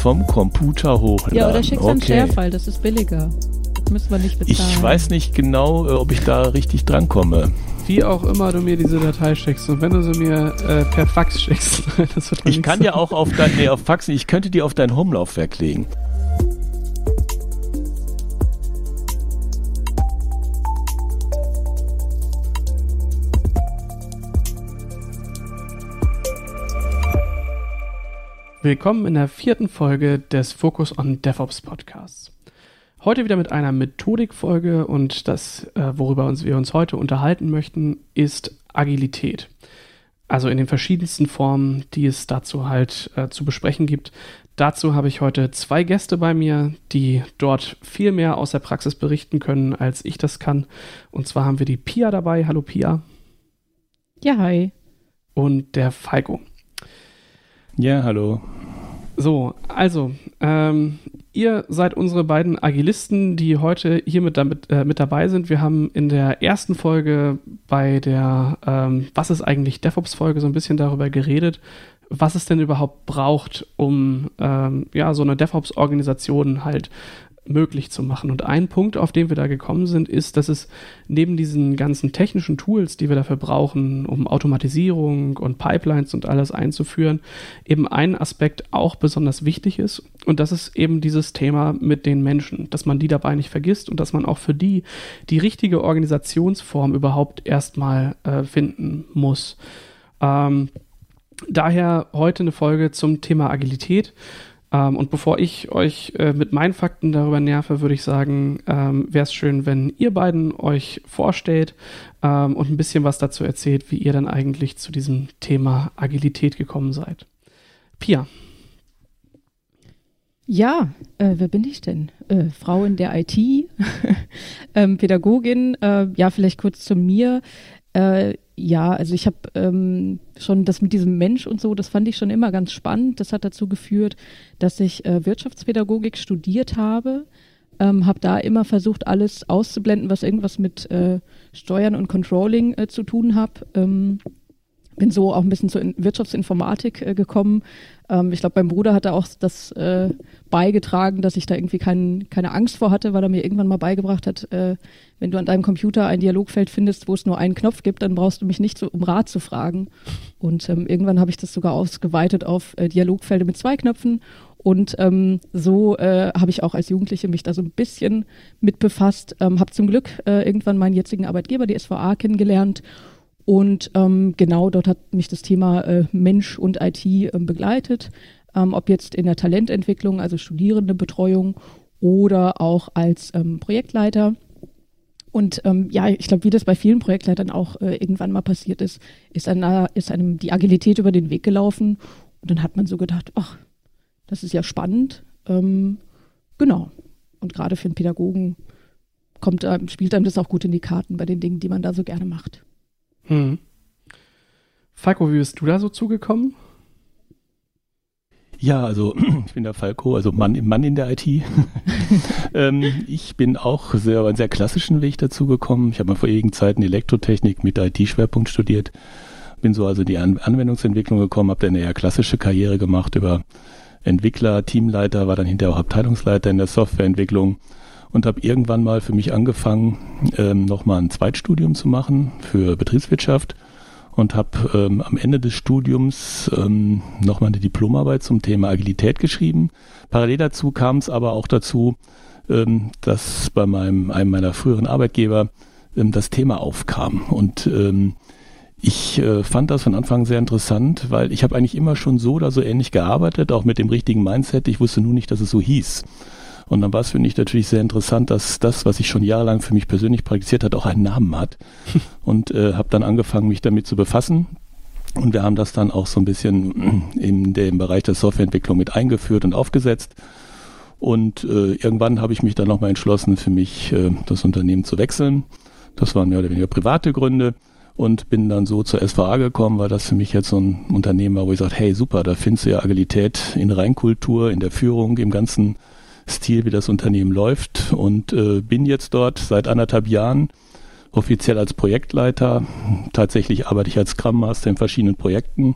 vom Computer hochladen. Ja, oder schickst okay. einen Share-File, das ist billiger. Müssen wir nicht bezahlen. Ich weiß nicht genau, äh, ob ich da richtig drankomme. Wie auch immer du mir diese Datei schickst und wenn du sie mir äh, per Fax schickst, das wird Ich kann ja auch auf dein, nee, auf Fax, ich könnte die auf dein Home-Laufwerk legen. Willkommen in der vierten Folge des Focus on DevOps Podcasts. Heute wieder mit einer Methodikfolge und das, äh, worüber uns, wir uns heute unterhalten möchten, ist Agilität. Also in den verschiedensten Formen, die es dazu halt äh, zu besprechen gibt. Dazu habe ich heute zwei Gäste bei mir, die dort viel mehr aus der Praxis berichten können, als ich das kann. Und zwar haben wir die Pia dabei. Hallo Pia. Ja, hi. Und der Falco. Ja, hallo. So, also, ähm, ihr seid unsere beiden Agilisten, die heute hier mit, damit, äh, mit dabei sind. Wir haben in der ersten Folge bei der ähm, Was ist eigentlich DevOps-Folge so ein bisschen darüber geredet, was es denn überhaupt braucht, um ähm, ja, so eine DevOps-Organisation halt möglich zu machen. Und ein Punkt, auf den wir da gekommen sind, ist, dass es neben diesen ganzen technischen Tools, die wir dafür brauchen, um Automatisierung und Pipelines und alles einzuführen, eben ein Aspekt auch besonders wichtig ist. Und das ist eben dieses Thema mit den Menschen, dass man die dabei nicht vergisst und dass man auch für die die richtige Organisationsform überhaupt erstmal äh, finden muss. Ähm, daher heute eine Folge zum Thema Agilität. Ähm, und bevor ich euch äh, mit meinen Fakten darüber nerve, würde ich sagen, ähm, wäre es schön, wenn ihr beiden euch vorstellt ähm, und ein bisschen was dazu erzählt, wie ihr dann eigentlich zu diesem Thema Agilität gekommen seid. Pia. Ja, äh, wer bin ich denn? Äh, Frau in der IT, ähm, Pädagogin. Äh, ja, vielleicht kurz zu mir. Ja, also ich habe ähm, schon das mit diesem Mensch und so, das fand ich schon immer ganz spannend. Das hat dazu geführt, dass ich äh, Wirtschaftspädagogik studiert habe. Ähm, habe da immer versucht, alles auszublenden, was irgendwas mit äh, Steuern und Controlling äh, zu tun hat. Ähm, bin so auch ein bisschen zur Wirtschaftsinformatik äh, gekommen. Ähm, ich glaube, mein Bruder hatte auch das äh, beigetragen, dass ich da irgendwie kein, keine Angst vor hatte, weil er mir irgendwann mal beigebracht hat, äh, wenn du an deinem Computer ein Dialogfeld findest, wo es nur einen Knopf gibt, dann brauchst du mich nicht so um Rat zu fragen. Und ähm, irgendwann habe ich das sogar ausgeweitet auf äh, Dialogfelder mit zwei Knöpfen. Und ähm, so äh, habe ich auch als Jugendliche mich da so ein bisschen mit befasst. Ähm, habe zum Glück äh, irgendwann meinen jetzigen Arbeitgeber, die SVA, kennengelernt und ähm, genau dort hat mich das Thema äh, Mensch und IT äh, begleitet, ähm, ob jetzt in der Talententwicklung, also Studierendebetreuung oder auch als ähm, Projektleiter. Und ähm, ja, ich glaube, wie das bei vielen Projektleitern auch äh, irgendwann mal passiert ist, ist, einer, ist einem die Agilität über den Weg gelaufen. Und dann hat man so gedacht, ach, das ist ja spannend. Ähm, genau. Und gerade für einen Pädagogen kommt, spielt einem das auch gut in die Karten bei den Dingen, die man da so gerne macht. Hm. Falco, wie bist du da so zugekommen? Ja, also ich bin der Falco, also Mann, Mann in der IT. ähm, ich bin auch sehr, einen sehr klassischen Weg dazu gekommen. Ich habe mal vor ewigen Zeiten Elektrotechnik mit IT-Schwerpunkt studiert. Bin so also die An Anwendungsentwicklung gekommen, habe dann eine eher klassische Karriere gemacht über Entwickler, Teamleiter, war dann hinterher auch Abteilungsleiter in der Softwareentwicklung und habe irgendwann mal für mich angefangen, ähm, nochmal ein Zweitstudium zu machen für Betriebswirtschaft und habe ähm, am Ende des Studiums ähm, nochmal eine Diplomarbeit zum Thema Agilität geschrieben. Parallel dazu kam es aber auch dazu, ähm, dass bei meinem, einem meiner früheren Arbeitgeber ähm, das Thema aufkam und ähm, ich äh, fand das von Anfang sehr interessant, weil ich habe eigentlich immer schon so oder so ähnlich gearbeitet, auch mit dem richtigen Mindset. Ich wusste nur nicht, dass es so hieß. Und dann war es für mich natürlich sehr interessant, dass das, was ich schon jahrelang für mich persönlich praktiziert hat, auch einen Namen hat. Und äh, habe dann angefangen, mich damit zu befassen. Und wir haben das dann auch so ein bisschen in dem Bereich der Softwareentwicklung mit eingeführt und aufgesetzt. Und äh, irgendwann habe ich mich dann nochmal entschlossen, für mich äh, das Unternehmen zu wechseln. Das waren mehr oder weniger private Gründe und bin dann so zur SVA gekommen, weil das für mich jetzt so ein Unternehmen war, wo ich sage, hey super, da findest du ja Agilität in Reinkultur, in der Führung, im ganzen Stil, wie das Unternehmen läuft und äh, bin jetzt dort seit anderthalb Jahren offiziell als Projektleiter. Tatsächlich arbeite ich als Scrum Master in verschiedenen Projekten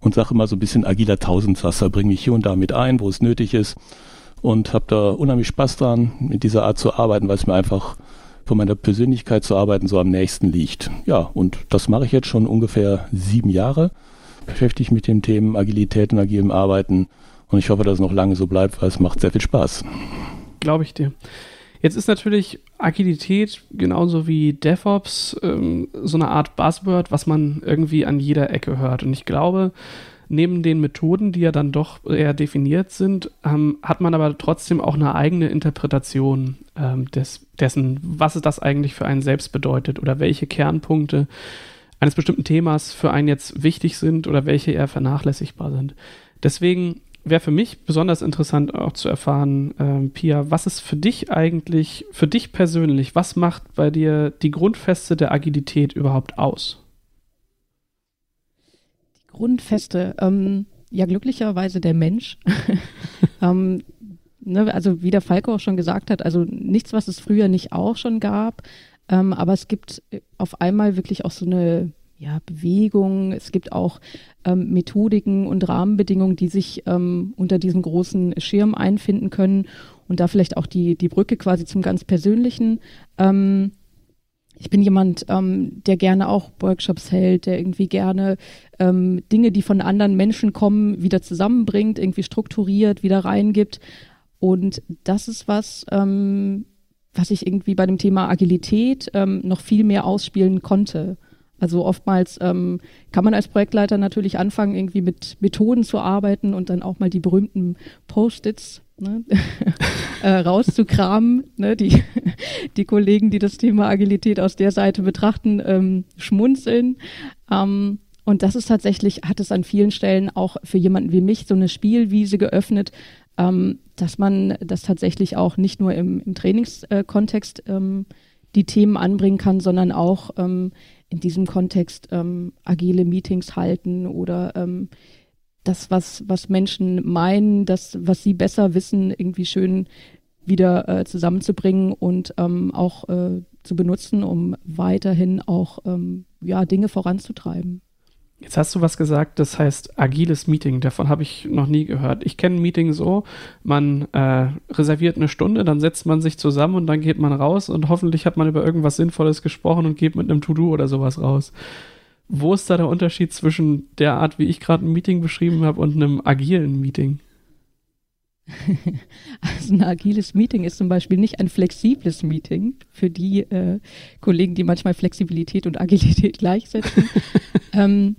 und sage immer so ein bisschen agiler Tausendsasser, bringe mich hier und da mit ein, wo es nötig ist und habe da unheimlich Spaß dran, mit dieser Art zu arbeiten, weil es mir einfach von meiner Persönlichkeit zu arbeiten so am nächsten liegt. Ja, und das mache ich jetzt schon ungefähr sieben Jahre, beschäftige mich mit dem Themen Agilität und agilem Arbeiten und ich hoffe, dass es noch lange so bleibt, weil es macht sehr viel Spaß. Glaube ich dir. Jetzt ist natürlich Agilität genauso wie DevOps ähm, so eine Art Buzzword, was man irgendwie an jeder Ecke hört. Und ich glaube, neben den Methoden, die ja dann doch eher definiert sind, ähm, hat man aber trotzdem auch eine eigene Interpretation ähm, des, dessen, was das eigentlich für einen selbst bedeutet oder welche Kernpunkte eines bestimmten Themas für einen jetzt wichtig sind oder welche eher vernachlässigbar sind. Deswegen wäre für mich besonders interessant auch zu erfahren, ähm, Pia, was ist für dich eigentlich, für dich persönlich, was macht bei dir die Grundfeste der Agilität überhaupt aus? Die Grundfeste, ähm, ja glücklicherweise der Mensch. ähm, ne, also wie der Falco auch schon gesagt hat, also nichts, was es früher nicht auch schon gab, ähm, aber es gibt auf einmal wirklich auch so eine ja, Bewegung, es gibt auch ähm, Methodiken und Rahmenbedingungen, die sich ähm, unter diesem großen Schirm einfinden können und da vielleicht auch die, die Brücke quasi zum ganz Persönlichen. Ähm, ich bin jemand, ähm, der gerne auch Workshops hält, der irgendwie gerne ähm, Dinge, die von anderen Menschen kommen, wieder zusammenbringt, irgendwie strukturiert, wieder reingibt. Und das ist was, ähm, was ich irgendwie bei dem Thema Agilität ähm, noch viel mehr ausspielen konnte. Also oftmals ähm, kann man als Projektleiter natürlich anfangen, irgendwie mit Methoden zu arbeiten und dann auch mal die berühmten Post-its ne, äh, rauszukramen. Ne, die, die Kollegen, die das Thema Agilität aus der Seite betrachten, ähm, schmunzeln. Ähm, und das ist tatsächlich, hat es an vielen Stellen auch für jemanden wie mich so eine Spielwiese geöffnet, ähm, dass man das tatsächlich auch nicht nur im, im Trainingskontext ähm, die Themen anbringen kann, sondern auch ähm, in diesem Kontext ähm, agile Meetings halten oder ähm, das, was, was Menschen meinen, das, was sie besser wissen, irgendwie schön wieder äh, zusammenzubringen und ähm, auch äh, zu benutzen, um weiterhin auch ähm, ja, Dinge voranzutreiben. Jetzt hast du was gesagt, das heißt agiles Meeting. Davon habe ich noch nie gehört. Ich kenne ein Meeting so, man äh, reserviert eine Stunde, dann setzt man sich zusammen und dann geht man raus und hoffentlich hat man über irgendwas Sinnvolles gesprochen und geht mit einem To-Do oder sowas raus. Wo ist da der Unterschied zwischen der Art, wie ich gerade ein Meeting beschrieben habe, und einem agilen Meeting? Also ein agiles Meeting ist zum Beispiel nicht ein flexibles Meeting für die äh, Kollegen, die manchmal Flexibilität und Agilität gleichsetzen. ähm,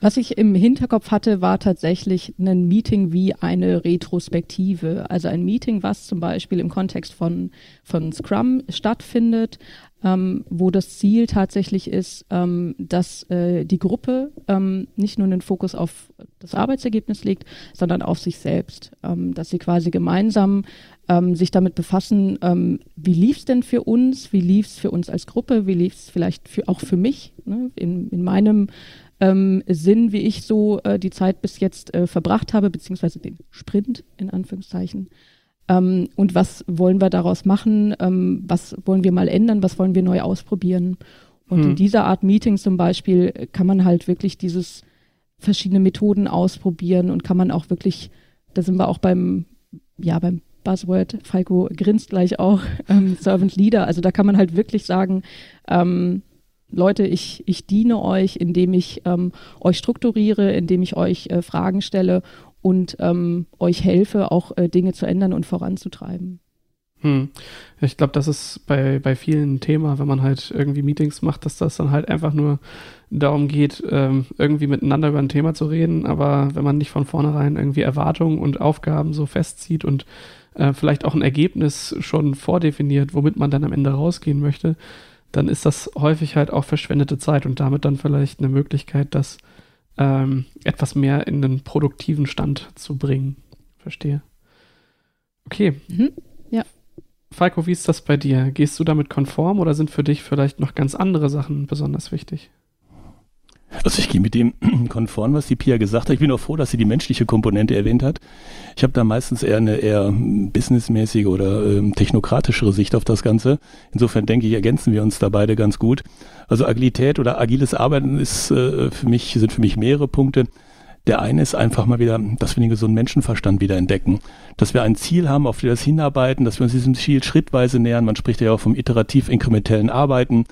was ich im Hinterkopf hatte, war tatsächlich ein Meeting wie eine Retrospektive. Also ein Meeting, was zum Beispiel im Kontext von, von Scrum stattfindet, ähm, wo das Ziel tatsächlich ist, ähm, dass äh, die Gruppe ähm, nicht nur den Fokus auf das Arbeitsergebnis legt, sondern auf sich selbst. Ähm, dass sie quasi gemeinsam ähm, sich damit befassen, ähm, wie lief es denn für uns, wie lief es für uns als Gruppe, wie lief es vielleicht für, auch für mich ne? in, in meinem ähm, Sinn, wie ich so äh, die Zeit bis jetzt äh, verbracht habe, beziehungsweise den Sprint in Anführungszeichen. Ähm, und was wollen wir daraus machen? Ähm, was wollen wir mal ändern? Was wollen wir neu ausprobieren? Und hm. in dieser Art Meeting zum Beispiel kann man halt wirklich dieses verschiedene Methoden ausprobieren und kann man auch wirklich, da sind wir auch beim, ja, beim Buzzword, Falco grinst gleich auch, ähm, Servant Leader. Also da kann man halt wirklich sagen, ähm, Leute, ich, ich diene euch, indem ich ähm, euch strukturiere, indem ich euch äh, Fragen stelle und ähm, euch helfe, auch äh, Dinge zu ändern und voranzutreiben. Hm. Ich glaube, das ist bei, bei vielen Thema, wenn man halt irgendwie Meetings macht, dass das dann halt einfach nur darum geht, ähm, irgendwie miteinander über ein Thema zu reden. Aber wenn man nicht von vornherein irgendwie Erwartungen und Aufgaben so festzieht und äh, vielleicht auch ein Ergebnis schon vordefiniert, womit man dann am Ende rausgehen möchte, dann ist das häufig halt auch verschwendete Zeit und damit dann vielleicht eine Möglichkeit, das ähm, etwas mehr in den produktiven Stand zu bringen. Verstehe. Okay. Mhm. Ja. Falco, wie ist das bei dir? Gehst du damit konform oder sind für dich vielleicht noch ganz andere Sachen besonders wichtig? Also ich gehe mit dem konform, was die Pia gesagt hat. Ich bin auch froh, dass sie die menschliche Komponente erwähnt hat. Ich habe da meistens eher eine eher businessmäßige oder ähm, technokratischere Sicht auf das Ganze. Insofern denke ich, ergänzen wir uns da beide ganz gut. Also Agilität oder agiles Arbeiten ist äh, für mich, sind für mich mehrere Punkte. Der eine ist einfach mal wieder, dass wir den gesunden Menschenverstand wieder entdecken. Dass wir ein Ziel haben, auf das hinarbeiten, dass wir uns diesem Ziel schrittweise nähern. Man spricht ja auch vom iterativ-inkrementellen Arbeiten,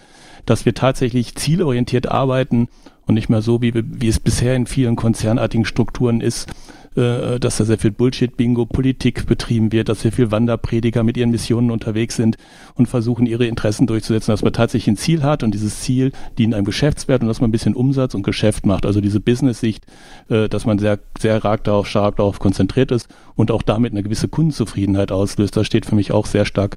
dass wir tatsächlich zielorientiert arbeiten und nicht mehr so, wie, wie es bisher in vielen konzernartigen Strukturen ist, dass da sehr viel Bullshit-Bingo, Politik betrieben wird, dass sehr viel Wanderprediger mit ihren Missionen unterwegs sind und versuchen, ihre Interessen durchzusetzen, dass man tatsächlich ein Ziel hat und dieses Ziel dient einem Geschäftswert und dass man ein bisschen Umsatz und Geschäft macht. Also diese Business-Sicht, äh, dass man sehr, sehr stark darauf, stark darauf konzentriert ist und auch damit eine gewisse Kundenzufriedenheit auslöst. Das steht für mich auch sehr stark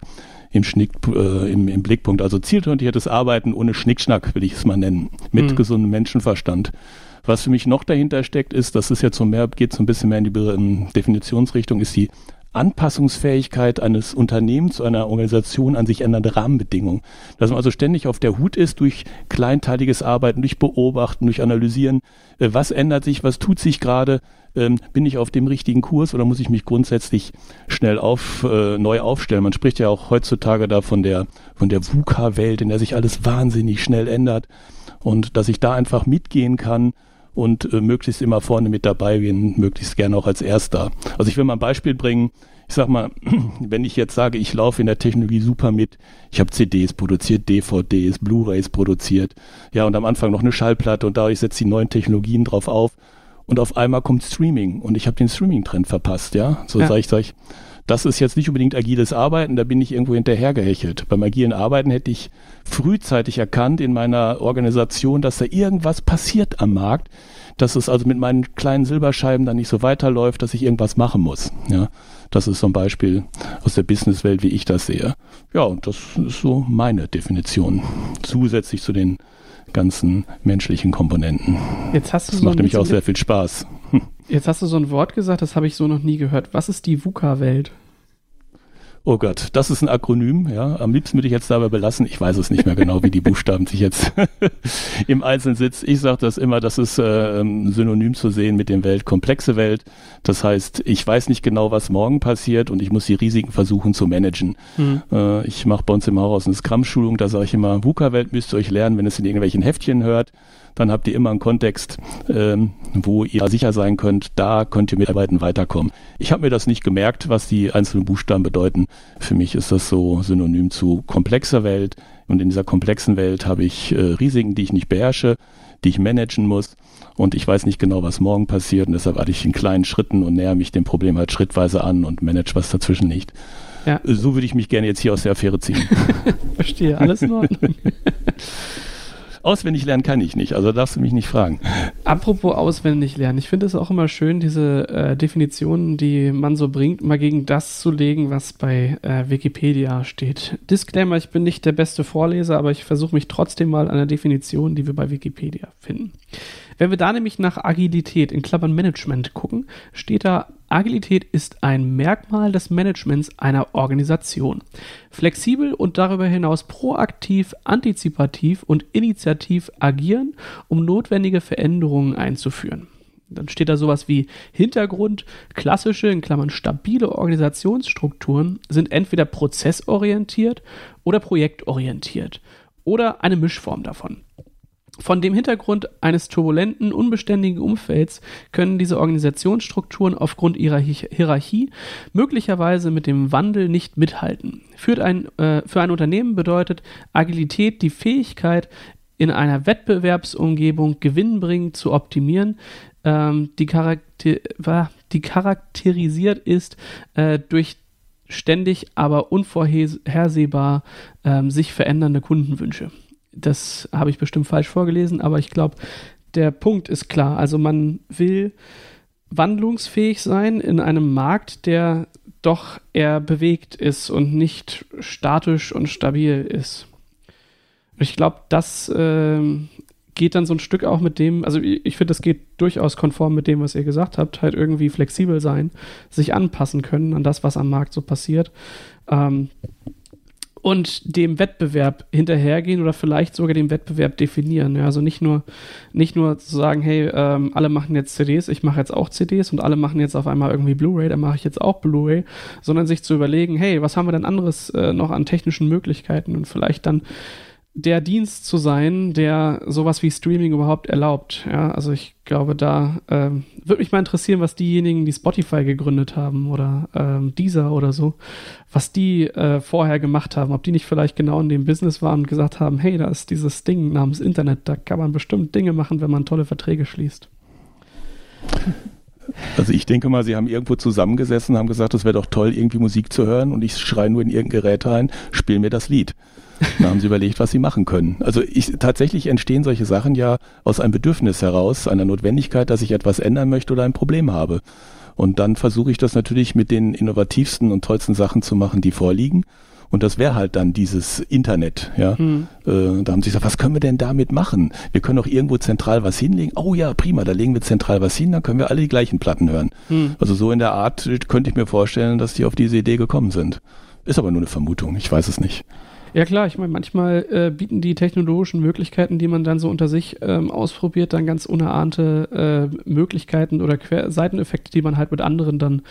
im, Schnick, äh, im, im Blickpunkt. Also zielorientiertes Arbeiten ohne Schnickschnack, will ich es mal nennen, mit mhm. gesundem Menschenverstand. Was für mich noch dahinter steckt, ist, dass es jetzt so mehr, geht so ein bisschen mehr in die Definitionsrichtung, ist die Anpassungsfähigkeit eines Unternehmens zu einer Organisation an sich ändernde Rahmenbedingungen. Dass man also ständig auf der Hut ist durch kleinteiliges Arbeiten, durch Beobachten, durch Analysieren. Äh, was ändert sich? Was tut sich gerade? Ähm, bin ich auf dem richtigen Kurs oder muss ich mich grundsätzlich schnell auf, äh, neu aufstellen? Man spricht ja auch heutzutage da von der, von der VUCA-Welt, in der sich alles wahnsinnig schnell ändert und dass ich da einfach mitgehen kann und äh, möglichst immer vorne mit dabei bin, möglichst gerne auch als Erster. Also ich will mal ein Beispiel bringen. Ich sag mal, wenn ich jetzt sage, ich laufe in der Technologie super mit, ich habe CDs produziert, DVDs, Blu-rays produziert, ja, und am Anfang noch eine Schallplatte und dadurch setze die neuen Technologien drauf auf und auf einmal kommt Streaming und ich habe den Streaming-Trend verpasst, ja. So ja. sage ich, sag ich, das ist jetzt nicht unbedingt agiles Arbeiten, da bin ich irgendwo hinterhergehechelt. Beim agilen Arbeiten hätte ich frühzeitig erkannt in meiner Organisation, dass da irgendwas passiert am Markt, dass es also mit meinen kleinen Silberscheiben dann nicht so weiterläuft, dass ich irgendwas machen muss. Ja, das ist so ein Beispiel aus der Businesswelt, wie ich das sehe. Ja, und das ist so meine Definition. Zusätzlich zu den ganzen menschlichen Komponenten. Jetzt hast du das so macht nämlich auch sehr viel Spaß. Jetzt hast du so ein Wort gesagt, das habe ich so noch nie gehört. Was ist die VUCA-Welt? Oh Gott, das ist ein Akronym, ja. Am liebsten würde ich jetzt dabei belassen. Ich weiß es nicht mehr genau, wie die Buchstaben sich jetzt im Einzelnen sitzen. Ich sage das immer, das ist äh, synonym zu sehen mit dem Welt, komplexe Welt. Das heißt, ich weiß nicht genau, was morgen passiert und ich muss die Risiken versuchen zu managen. Mhm. Äh, ich mache bei uns im Haus eine Scrum-Schulung, da sage ich immer, VUCA-Welt müsst ihr euch lernen, wenn es in irgendwelchen Heftchen hört dann habt ihr immer einen Kontext, ähm, wo ihr sicher sein könnt, da könnt ihr mit Arbeiten weiterkommen. Ich habe mir das nicht gemerkt, was die einzelnen Buchstaben bedeuten. Für mich ist das so synonym zu komplexer Welt. Und in dieser komplexen Welt habe ich äh, Risiken, die ich nicht beherrsche, die ich managen muss. Und ich weiß nicht genau, was morgen passiert. Und deshalb hatte ich in kleinen Schritten und näher mich dem Problem halt schrittweise an und manage, was dazwischen liegt. Ja. So würde ich mich gerne jetzt hier aus der Affäre ziehen. Verstehe, alles in Ordnung. Auswendig lernen kann ich nicht, also darfst du mich nicht fragen. Apropos auswendig lernen, ich finde es auch immer schön, diese äh, Definitionen, die man so bringt, mal gegen das zu legen, was bei äh, Wikipedia steht. Disclaimer, ich bin nicht der beste Vorleser, aber ich versuche mich trotzdem mal an der Definition, die wir bei Wikipedia finden. Wenn wir da nämlich nach Agilität in Klammern Management gucken, steht da, Agilität ist ein Merkmal des Managements einer Organisation. Flexibel und darüber hinaus proaktiv, antizipativ und initiativ agieren, um notwendige Veränderungen einzuführen. Dann steht da sowas wie Hintergrund, klassische, in Klammern stabile Organisationsstrukturen sind entweder prozessorientiert oder projektorientiert oder eine Mischform davon. Von dem Hintergrund eines turbulenten, unbeständigen Umfelds können diese Organisationsstrukturen aufgrund ihrer Hierarchie möglicherweise mit dem Wandel nicht mithalten. Für ein, äh, für ein Unternehmen bedeutet Agilität die Fähigkeit, in einer Wettbewerbsumgebung gewinnbringend zu optimieren, ähm, die, charakter die, charakterisiert ist äh, durch ständig, aber unvorhersehbar ähm, sich verändernde Kundenwünsche. Das habe ich bestimmt falsch vorgelesen, aber ich glaube, der Punkt ist klar. Also man will wandlungsfähig sein in einem Markt, der doch eher bewegt ist und nicht statisch und stabil ist. Ich glaube, das äh, geht dann so ein Stück auch mit dem, also ich, finde, das geht durchaus konform mit dem, was ihr gesagt habt, halt irgendwie flexibel sein, sich anpassen können an das, was am Markt so passiert. Ähm, und dem Wettbewerb hinterhergehen oder vielleicht sogar den Wettbewerb definieren. Ja, also nicht nur, nicht nur zu sagen, hey, ähm, alle machen jetzt CDs, ich mache jetzt auch CDs und alle machen jetzt auf einmal irgendwie Blu-ray, dann mache ich jetzt auch Blu-ray, sondern sich zu überlegen, hey, was haben wir denn anderes äh, noch an technischen Möglichkeiten und vielleicht dann der Dienst zu sein, der sowas wie Streaming überhaupt erlaubt. Ja, also ich glaube, da ähm, würde mich mal interessieren, was diejenigen, die Spotify gegründet haben oder ähm, Deezer oder so, was die äh, vorher gemacht haben. Ob die nicht vielleicht genau in dem Business waren und gesagt haben, hey, da ist dieses Ding namens Internet, da kann man bestimmt Dinge machen, wenn man tolle Verträge schließt. Also ich denke mal, sie haben irgendwo zusammengesessen, haben gesagt, es wäre doch toll, irgendwie Musik zu hören und ich schreie nur in irgendein Gerät rein, spiel mir das Lied. Da haben sie überlegt, was sie machen können. Also ich, tatsächlich entstehen solche Sachen ja aus einem Bedürfnis heraus, einer Notwendigkeit, dass ich etwas ändern möchte oder ein Problem habe. Und dann versuche ich das natürlich mit den innovativsten und tollsten Sachen zu machen, die vorliegen. Und das wäre halt dann dieses Internet, ja. Hm. Äh, da haben sie gesagt, was können wir denn damit machen? Wir können doch irgendwo zentral was hinlegen. Oh ja, prima, da legen wir zentral was hin, dann können wir alle die gleichen Platten hören. Hm. Also so in der Art könnte ich mir vorstellen, dass die auf diese Idee gekommen sind. Ist aber nur eine Vermutung, ich weiß es nicht. Ja klar, ich meine, manchmal äh, bieten die technologischen Möglichkeiten, die man dann so unter sich ähm, ausprobiert, dann ganz unahnte äh, Möglichkeiten oder Quer Seiteneffekte, die man halt mit anderen dann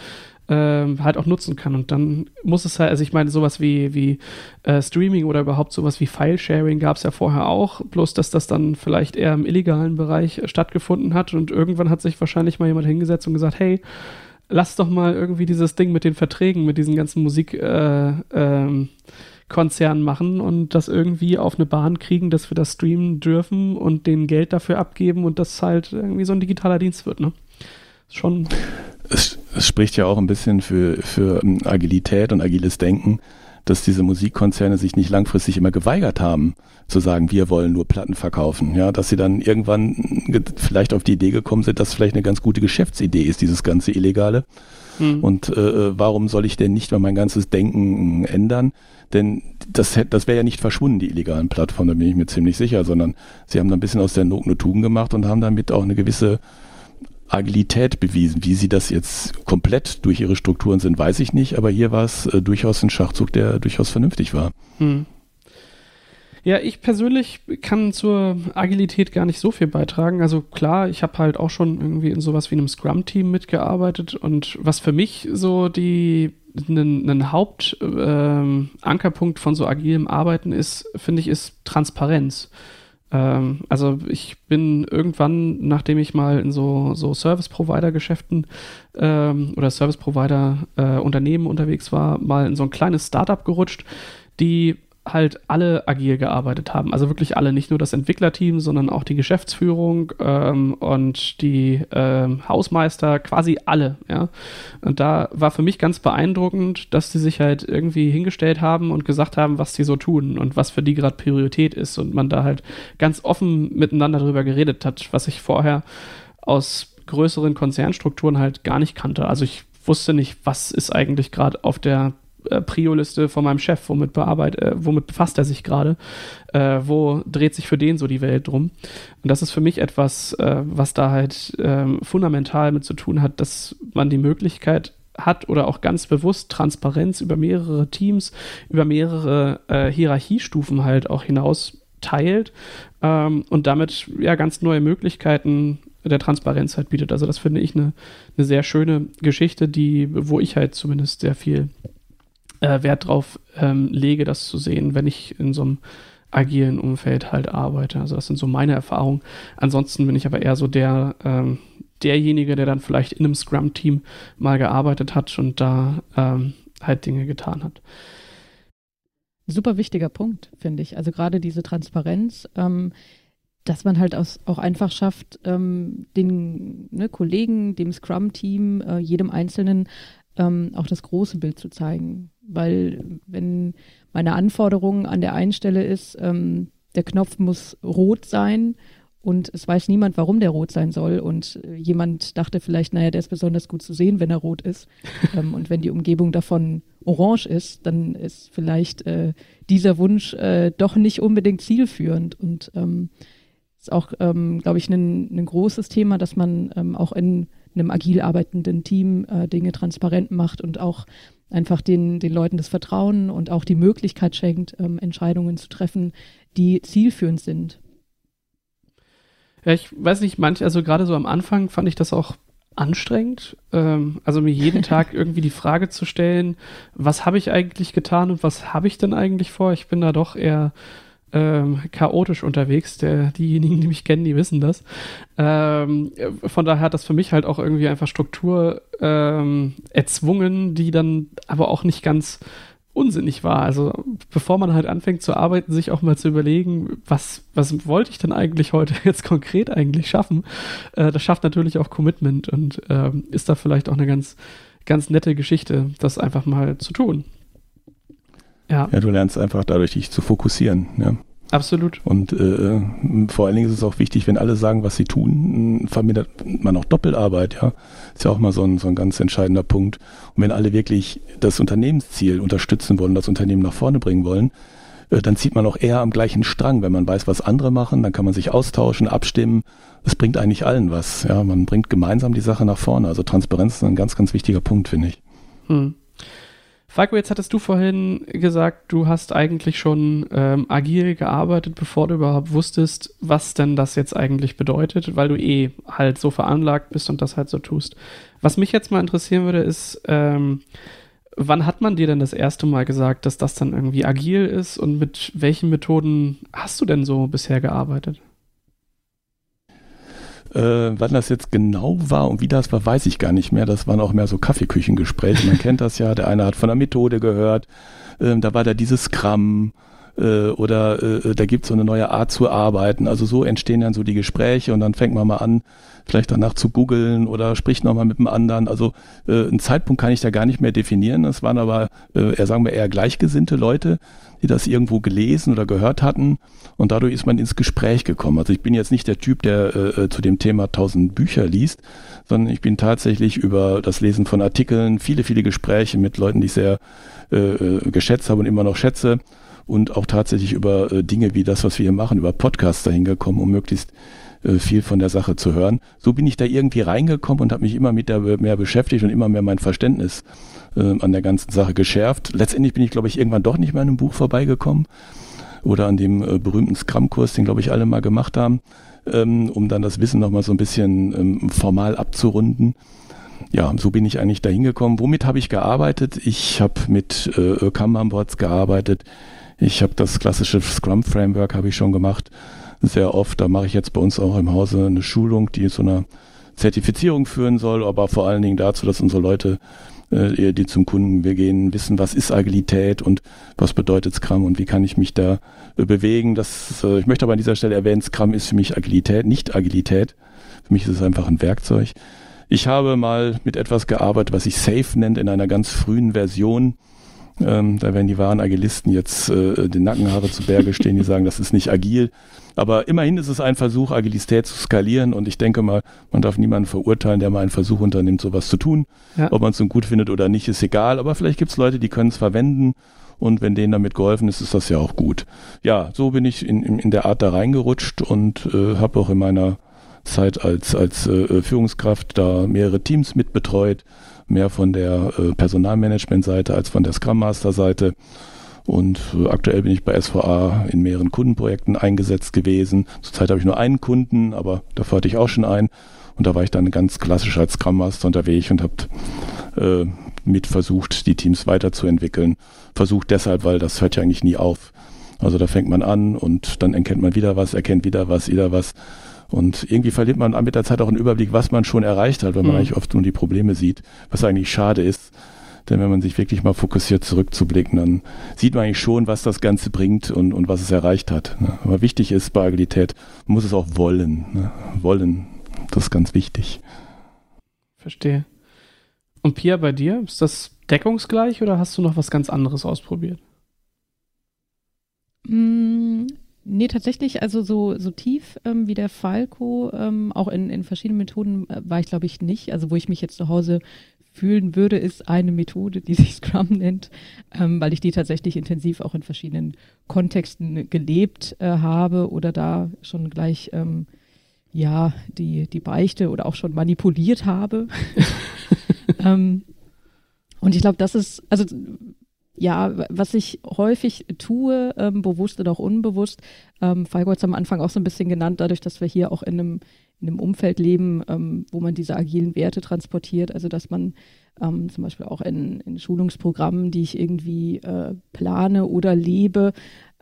ähm, halt auch nutzen kann. Und dann muss es halt, also ich meine, sowas wie, wie äh, Streaming oder überhaupt sowas wie File-Sharing gab es ja vorher auch, bloß dass das dann vielleicht eher im illegalen Bereich stattgefunden hat und irgendwann hat sich wahrscheinlich mal jemand hingesetzt und gesagt, hey, lass doch mal irgendwie dieses Ding mit den Verträgen, mit diesen ganzen Musik, äh, ähm, Konzern machen und das irgendwie auf eine Bahn kriegen, dass wir das streamen dürfen und denen Geld dafür abgeben und das halt irgendwie so ein digitaler Dienst wird, ne? Schon. Es, es spricht ja auch ein bisschen für, für ähm, Agilität und agiles Denken, dass diese Musikkonzerne sich nicht langfristig immer geweigert haben, zu sagen, wir wollen nur Platten verkaufen. Ja, dass sie dann irgendwann vielleicht auf die Idee gekommen sind, dass vielleicht eine ganz gute Geschäftsidee ist, dieses ganze Illegale. Mhm. Und äh, äh warum soll ich denn nicht mal mein ganzes Denken ändern? Denn das, das wäre ja nicht verschwunden, die illegalen Plattformen, da bin ich mir ziemlich sicher, sondern sie haben da ein bisschen aus der Not eine Tugend gemacht und haben damit auch eine gewisse Agilität bewiesen. Wie sie das jetzt komplett durch ihre Strukturen sind, weiß ich nicht, aber hier war es äh, durchaus ein Schachzug, der durchaus vernünftig war. Hm. Ja, ich persönlich kann zur Agilität gar nicht so viel beitragen. Also klar, ich habe halt auch schon irgendwie in sowas wie einem Scrum-Team mitgearbeitet und was für mich so die ein Hauptankerpunkt ähm, von so agilem Arbeiten ist, finde ich, ist Transparenz. Ähm, also ich bin irgendwann, nachdem ich mal in so, so Service-Provider-Geschäften ähm, oder Service-Provider-Unternehmen äh, unterwegs war, mal in so ein kleines Startup gerutscht, die halt alle agil gearbeitet haben. Also wirklich alle, nicht nur das Entwicklerteam, sondern auch die Geschäftsführung ähm, und die ähm, Hausmeister, quasi alle. Ja? Und da war für mich ganz beeindruckend, dass die sich halt irgendwie hingestellt haben und gesagt haben, was sie so tun und was für die gerade Priorität ist und man da halt ganz offen miteinander darüber geredet hat, was ich vorher aus größeren Konzernstrukturen halt gar nicht kannte. Also ich wusste nicht, was ist eigentlich gerade auf der äh, Prio-Liste von meinem Chef, womit, bearbeit, äh, womit befasst er sich gerade, äh, wo dreht sich für den so die Welt drum. Und das ist für mich etwas, äh, was da halt ähm, fundamental mit zu tun hat, dass man die Möglichkeit hat oder auch ganz bewusst Transparenz über mehrere Teams, über mehrere äh, Hierarchiestufen halt auch hinaus teilt ähm, und damit ja ganz neue Möglichkeiten der Transparenz halt bietet. Also das finde ich eine, eine sehr schöne Geschichte, die, wo ich halt zumindest sehr viel äh, Wert drauf ähm, lege, das zu sehen, wenn ich in so einem agilen Umfeld halt arbeite. Also das sind so meine Erfahrungen. Ansonsten bin ich aber eher so der, ähm, derjenige, der dann vielleicht in einem Scrum-Team mal gearbeitet hat und da ähm, halt Dinge getan hat. Super wichtiger Punkt, finde ich. Also gerade diese Transparenz, ähm, dass man halt auch einfach schafft, ähm, den ne, Kollegen, dem Scrum-Team, äh, jedem Einzelnen ähm, auch das große Bild zu zeigen. Weil wenn meine Anforderung an der einen Stelle ist, ähm, der Knopf muss rot sein und es weiß niemand, warum der rot sein soll. Und äh, jemand dachte vielleicht, naja, der ist besonders gut zu sehen, wenn er rot ist. ähm, und wenn die Umgebung davon orange ist, dann ist vielleicht äh, dieser Wunsch äh, doch nicht unbedingt zielführend. Und ähm, ist auch, ähm, glaube ich, ein großes Thema, dass man ähm, auch in einem agil arbeitenden Team äh, Dinge transparent macht und auch einfach den, den Leuten das Vertrauen und auch die Möglichkeit schenkt, ähm, Entscheidungen zu treffen, die zielführend sind. Ja, ich weiß nicht, manch, also gerade so am Anfang fand ich das auch anstrengend. Ähm, also mir jeden Tag irgendwie die Frage zu stellen, was habe ich eigentlich getan und was habe ich denn eigentlich vor? Ich bin da doch eher ähm, chaotisch unterwegs. Der, diejenigen, die mich kennen, die wissen das. Ähm, von daher hat das für mich halt auch irgendwie einfach Struktur ähm, erzwungen, die dann aber auch nicht ganz unsinnig war. Also bevor man halt anfängt zu arbeiten, sich auch mal zu überlegen, was, was wollte ich denn eigentlich heute jetzt konkret eigentlich schaffen, äh, das schafft natürlich auch Commitment und äh, ist da vielleicht auch eine ganz, ganz nette Geschichte, das einfach mal zu tun. Ja. ja, du lernst einfach dadurch, dich zu fokussieren. Ja. Absolut. Und äh, vor allen Dingen ist es auch wichtig, wenn alle sagen, was sie tun, vermindert man auch Doppelarbeit, ja. Ist ja auch mal so ein, so ein ganz entscheidender Punkt. Und wenn alle wirklich das Unternehmensziel unterstützen wollen, das Unternehmen nach vorne bringen wollen, äh, dann zieht man auch eher am gleichen Strang. Wenn man weiß, was andere machen, dann kann man sich austauschen, abstimmen. Das bringt eigentlich allen was. Ja, man bringt gemeinsam die Sache nach vorne. Also Transparenz ist ein ganz, ganz wichtiger Punkt, finde ich. Hm. Falco, jetzt hattest du vorhin gesagt, du hast eigentlich schon ähm, agil gearbeitet, bevor du überhaupt wusstest, was denn das jetzt eigentlich bedeutet, weil du eh halt so veranlagt bist und das halt so tust. Was mich jetzt mal interessieren würde, ist, ähm, wann hat man dir denn das erste Mal gesagt, dass das dann irgendwie agil ist und mit welchen Methoden hast du denn so bisher gearbeitet? Äh, wann das jetzt genau war und wie das war, weiß ich gar nicht mehr. Das waren auch mehr so Kaffeeküchengespräche. Man kennt das ja. Der eine hat von der Methode gehört. Ähm, da war da dieses Scrum äh, oder äh, da gibt es so eine neue Art zu arbeiten. Also so entstehen dann so die Gespräche und dann fängt man mal an, vielleicht danach zu googeln oder spricht nochmal mit dem anderen. Also äh, einen Zeitpunkt kann ich da gar nicht mehr definieren. Das waren aber, äh, eher sagen wir, eher gleichgesinnte Leute, die das irgendwo gelesen oder gehört hatten und dadurch ist man ins Gespräch gekommen. Also ich bin jetzt nicht der Typ, der äh, zu dem Thema tausend Bücher liest, sondern ich bin tatsächlich über das Lesen von Artikeln, viele, viele Gespräche mit Leuten, die ich sehr äh, äh geschätzt habe und immer noch schätze und auch tatsächlich über äh, Dinge wie das, was wir hier machen, über Podcasts dahin gekommen, um möglichst äh, viel von der Sache zu hören. So bin ich da irgendwie reingekommen und habe mich immer mit der mehr beschäftigt und immer mehr mein Verständnis äh, an der ganzen Sache geschärft. Letztendlich bin ich, glaube ich, irgendwann doch nicht mehr an einem Buch vorbeigekommen oder an dem äh, berühmten Scrum-Kurs, den, glaube ich, alle mal gemacht haben, ähm, um dann das Wissen nochmal so ein bisschen ähm, formal abzurunden. Ja, so bin ich eigentlich da hingekommen. Womit habe ich gearbeitet? Ich habe mit äh, Kanban-Boards gearbeitet. Ich habe das klassische Scrum-Framework habe ich schon gemacht, sehr oft. Da mache ich jetzt bei uns auch im Hause eine Schulung, die zu einer Zertifizierung führen soll, aber vor allen Dingen dazu, dass unsere Leute äh, die zum Kunden wir gehen, wissen, was ist Agilität und was bedeutet Scrum und wie kann ich mich da äh, bewegen. Das, äh, ich möchte aber an dieser Stelle erwähnen, Scrum ist für mich Agilität, nicht Agilität. Für mich ist es einfach ein Werkzeug. Ich habe mal mit etwas gearbeitet, was sich Safe nennt, in einer ganz frühen Version. Ähm, da werden die wahren Agilisten jetzt äh, den Nackenhaare zu Berge stehen, die sagen, das ist nicht agil. Aber immerhin ist es ein Versuch, Agilität zu skalieren und ich denke mal, man darf niemanden verurteilen, der mal einen Versuch unternimmt, sowas zu tun. Ja. Ob man es nun gut findet oder nicht, ist egal. Aber vielleicht gibt es Leute, die können es verwenden und wenn denen damit geholfen ist, ist das ja auch gut. Ja, so bin ich in, in, in der Art da reingerutscht und äh, habe auch in meiner Zeit als, als äh, Führungskraft da mehrere Teams mitbetreut, mehr von der äh, Personalmanagement-Seite als von der Scrum Master-Seite und äh, aktuell bin ich bei SVA in mehreren Kundenprojekten eingesetzt gewesen. Zurzeit habe ich nur einen Kunden, aber dafür hatte ich auch schon einen. Und da war ich dann ganz klassisch als Scrum Master unterwegs und habe äh, mit versucht, die Teams weiterzuentwickeln. Versucht deshalb, weil das hört ja eigentlich nie auf. Also da fängt man an und dann erkennt man wieder was, erkennt wieder was, wieder was. Und irgendwie verliert man mit der Zeit auch einen Überblick, was man schon erreicht hat, weil man mhm. eigentlich oft nur die Probleme sieht, was eigentlich schade ist. Denn wenn man sich wirklich mal fokussiert zurückzublicken, dann sieht man eigentlich schon, was das Ganze bringt und, und was es erreicht hat. Ne? Aber wichtig ist bei Agilität, man muss es auch wollen. Ne? Wollen, das ist ganz wichtig. Verstehe. Und Pia, bei dir, ist das deckungsgleich oder hast du noch was ganz anderes ausprobiert? Mm, nee, tatsächlich, also so, so tief ähm, wie der Falco, ähm, auch in, in verschiedenen Methoden äh, war ich, glaube ich, nicht. Also wo ich mich jetzt zu Hause fühlen würde, ist eine Methode, die sich Scrum nennt, ähm, weil ich die tatsächlich intensiv auch in verschiedenen Kontexten gelebt äh, habe oder da schon gleich ähm, ja die, die Beichte oder auch schon manipuliert habe. ähm, und ich glaube, das ist, also ja, was ich häufig tue, ähm, bewusst oder auch unbewusst, ähm, Falco hat es am Anfang auch so ein bisschen genannt, dadurch, dass wir hier auch in einem in einem Umfeld leben, ähm, wo man diese agilen Werte transportiert. Also dass man ähm, zum Beispiel auch in, in, Schulungsprogrammen, die ich irgendwie äh, plane oder lebe,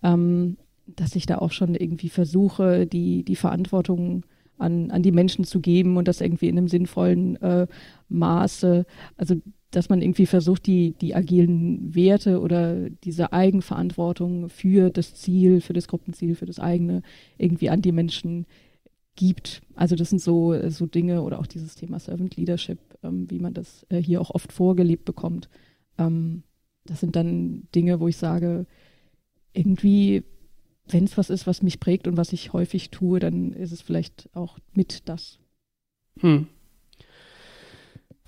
ähm, dass ich da auch schon irgendwie versuche, die, die Verantwortung an, an die Menschen zu geben und das irgendwie in einem sinnvollen äh, Maße. Also dass man irgendwie versucht, die, die agilen Werte oder diese Eigenverantwortung für das Ziel, für das Gruppenziel, für das eigene irgendwie an die Menschen gibt. Also das sind so, so Dinge oder auch dieses Thema Servant Leadership, ähm, wie man das äh, hier auch oft vorgelebt bekommt. Ähm, das sind dann Dinge, wo ich sage, irgendwie, wenn es was ist, was mich prägt und was ich häufig tue, dann ist es vielleicht auch mit das. Hm.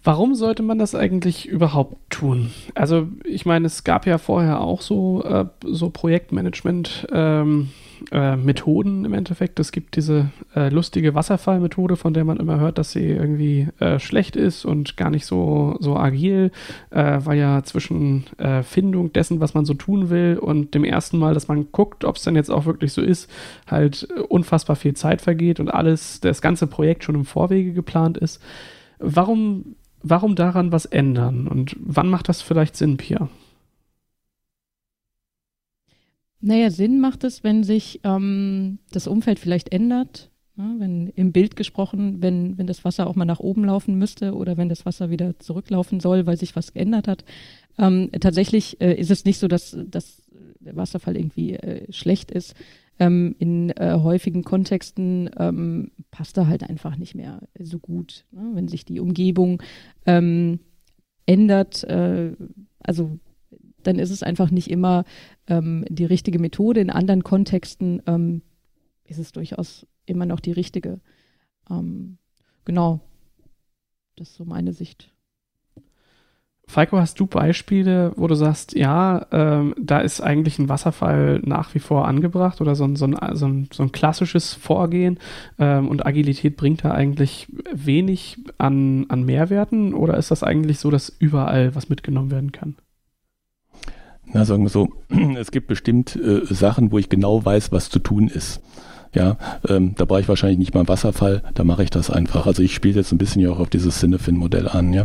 Warum sollte man das eigentlich überhaupt tun? Also ich meine, es gab ja vorher auch so, äh, so Projektmanagement-Methoden ähm, äh, im Endeffekt. Es gibt diese äh, lustige Wasserfallmethode, von der man immer hört, dass sie irgendwie äh, schlecht ist und gar nicht so, so agil, äh, weil ja zwischen äh, Findung dessen, was man so tun will und dem ersten Mal, dass man guckt, ob es dann jetzt auch wirklich so ist, halt unfassbar viel Zeit vergeht und alles, das ganze Projekt schon im Vorwege geplant ist. Warum warum daran was ändern? Und wann macht das vielleicht Sinn, Pia? Naja, Sinn macht es, wenn sich ähm, das Umfeld vielleicht ändert. Ja, wenn im Bild gesprochen, wenn, wenn das Wasser auch mal nach oben laufen müsste oder wenn das Wasser wieder zurücklaufen soll, weil sich was geändert hat. Ähm, tatsächlich äh, ist es nicht so, dass, dass der Wasserfall irgendwie äh, schlecht ist, ähm, in äh, häufigen Kontexten ähm, passt er halt einfach nicht mehr so gut. Ne? Wenn sich die Umgebung ähm, ändert, äh, also dann ist es einfach nicht immer ähm, die richtige Methode. In anderen Kontexten ähm, ist es durchaus immer noch die richtige. Ähm, genau, das ist so meine Sicht. Falco, hast du Beispiele, wo du sagst, ja, ähm, da ist eigentlich ein Wasserfall nach wie vor angebracht oder so ein, so ein, so ein, so ein klassisches Vorgehen ähm, und Agilität bringt da eigentlich wenig an, an Mehrwerten oder ist das eigentlich so, dass überall was mitgenommen werden kann? Na, sagen wir so, es gibt bestimmt äh, Sachen, wo ich genau weiß, was zu tun ist. Ja, ähm, da brauche ich wahrscheinlich nicht mal einen Wasserfall, da mache ich das einfach. Also ich spiele jetzt ein bisschen ja auch auf dieses Cinefin-Modell an, ja.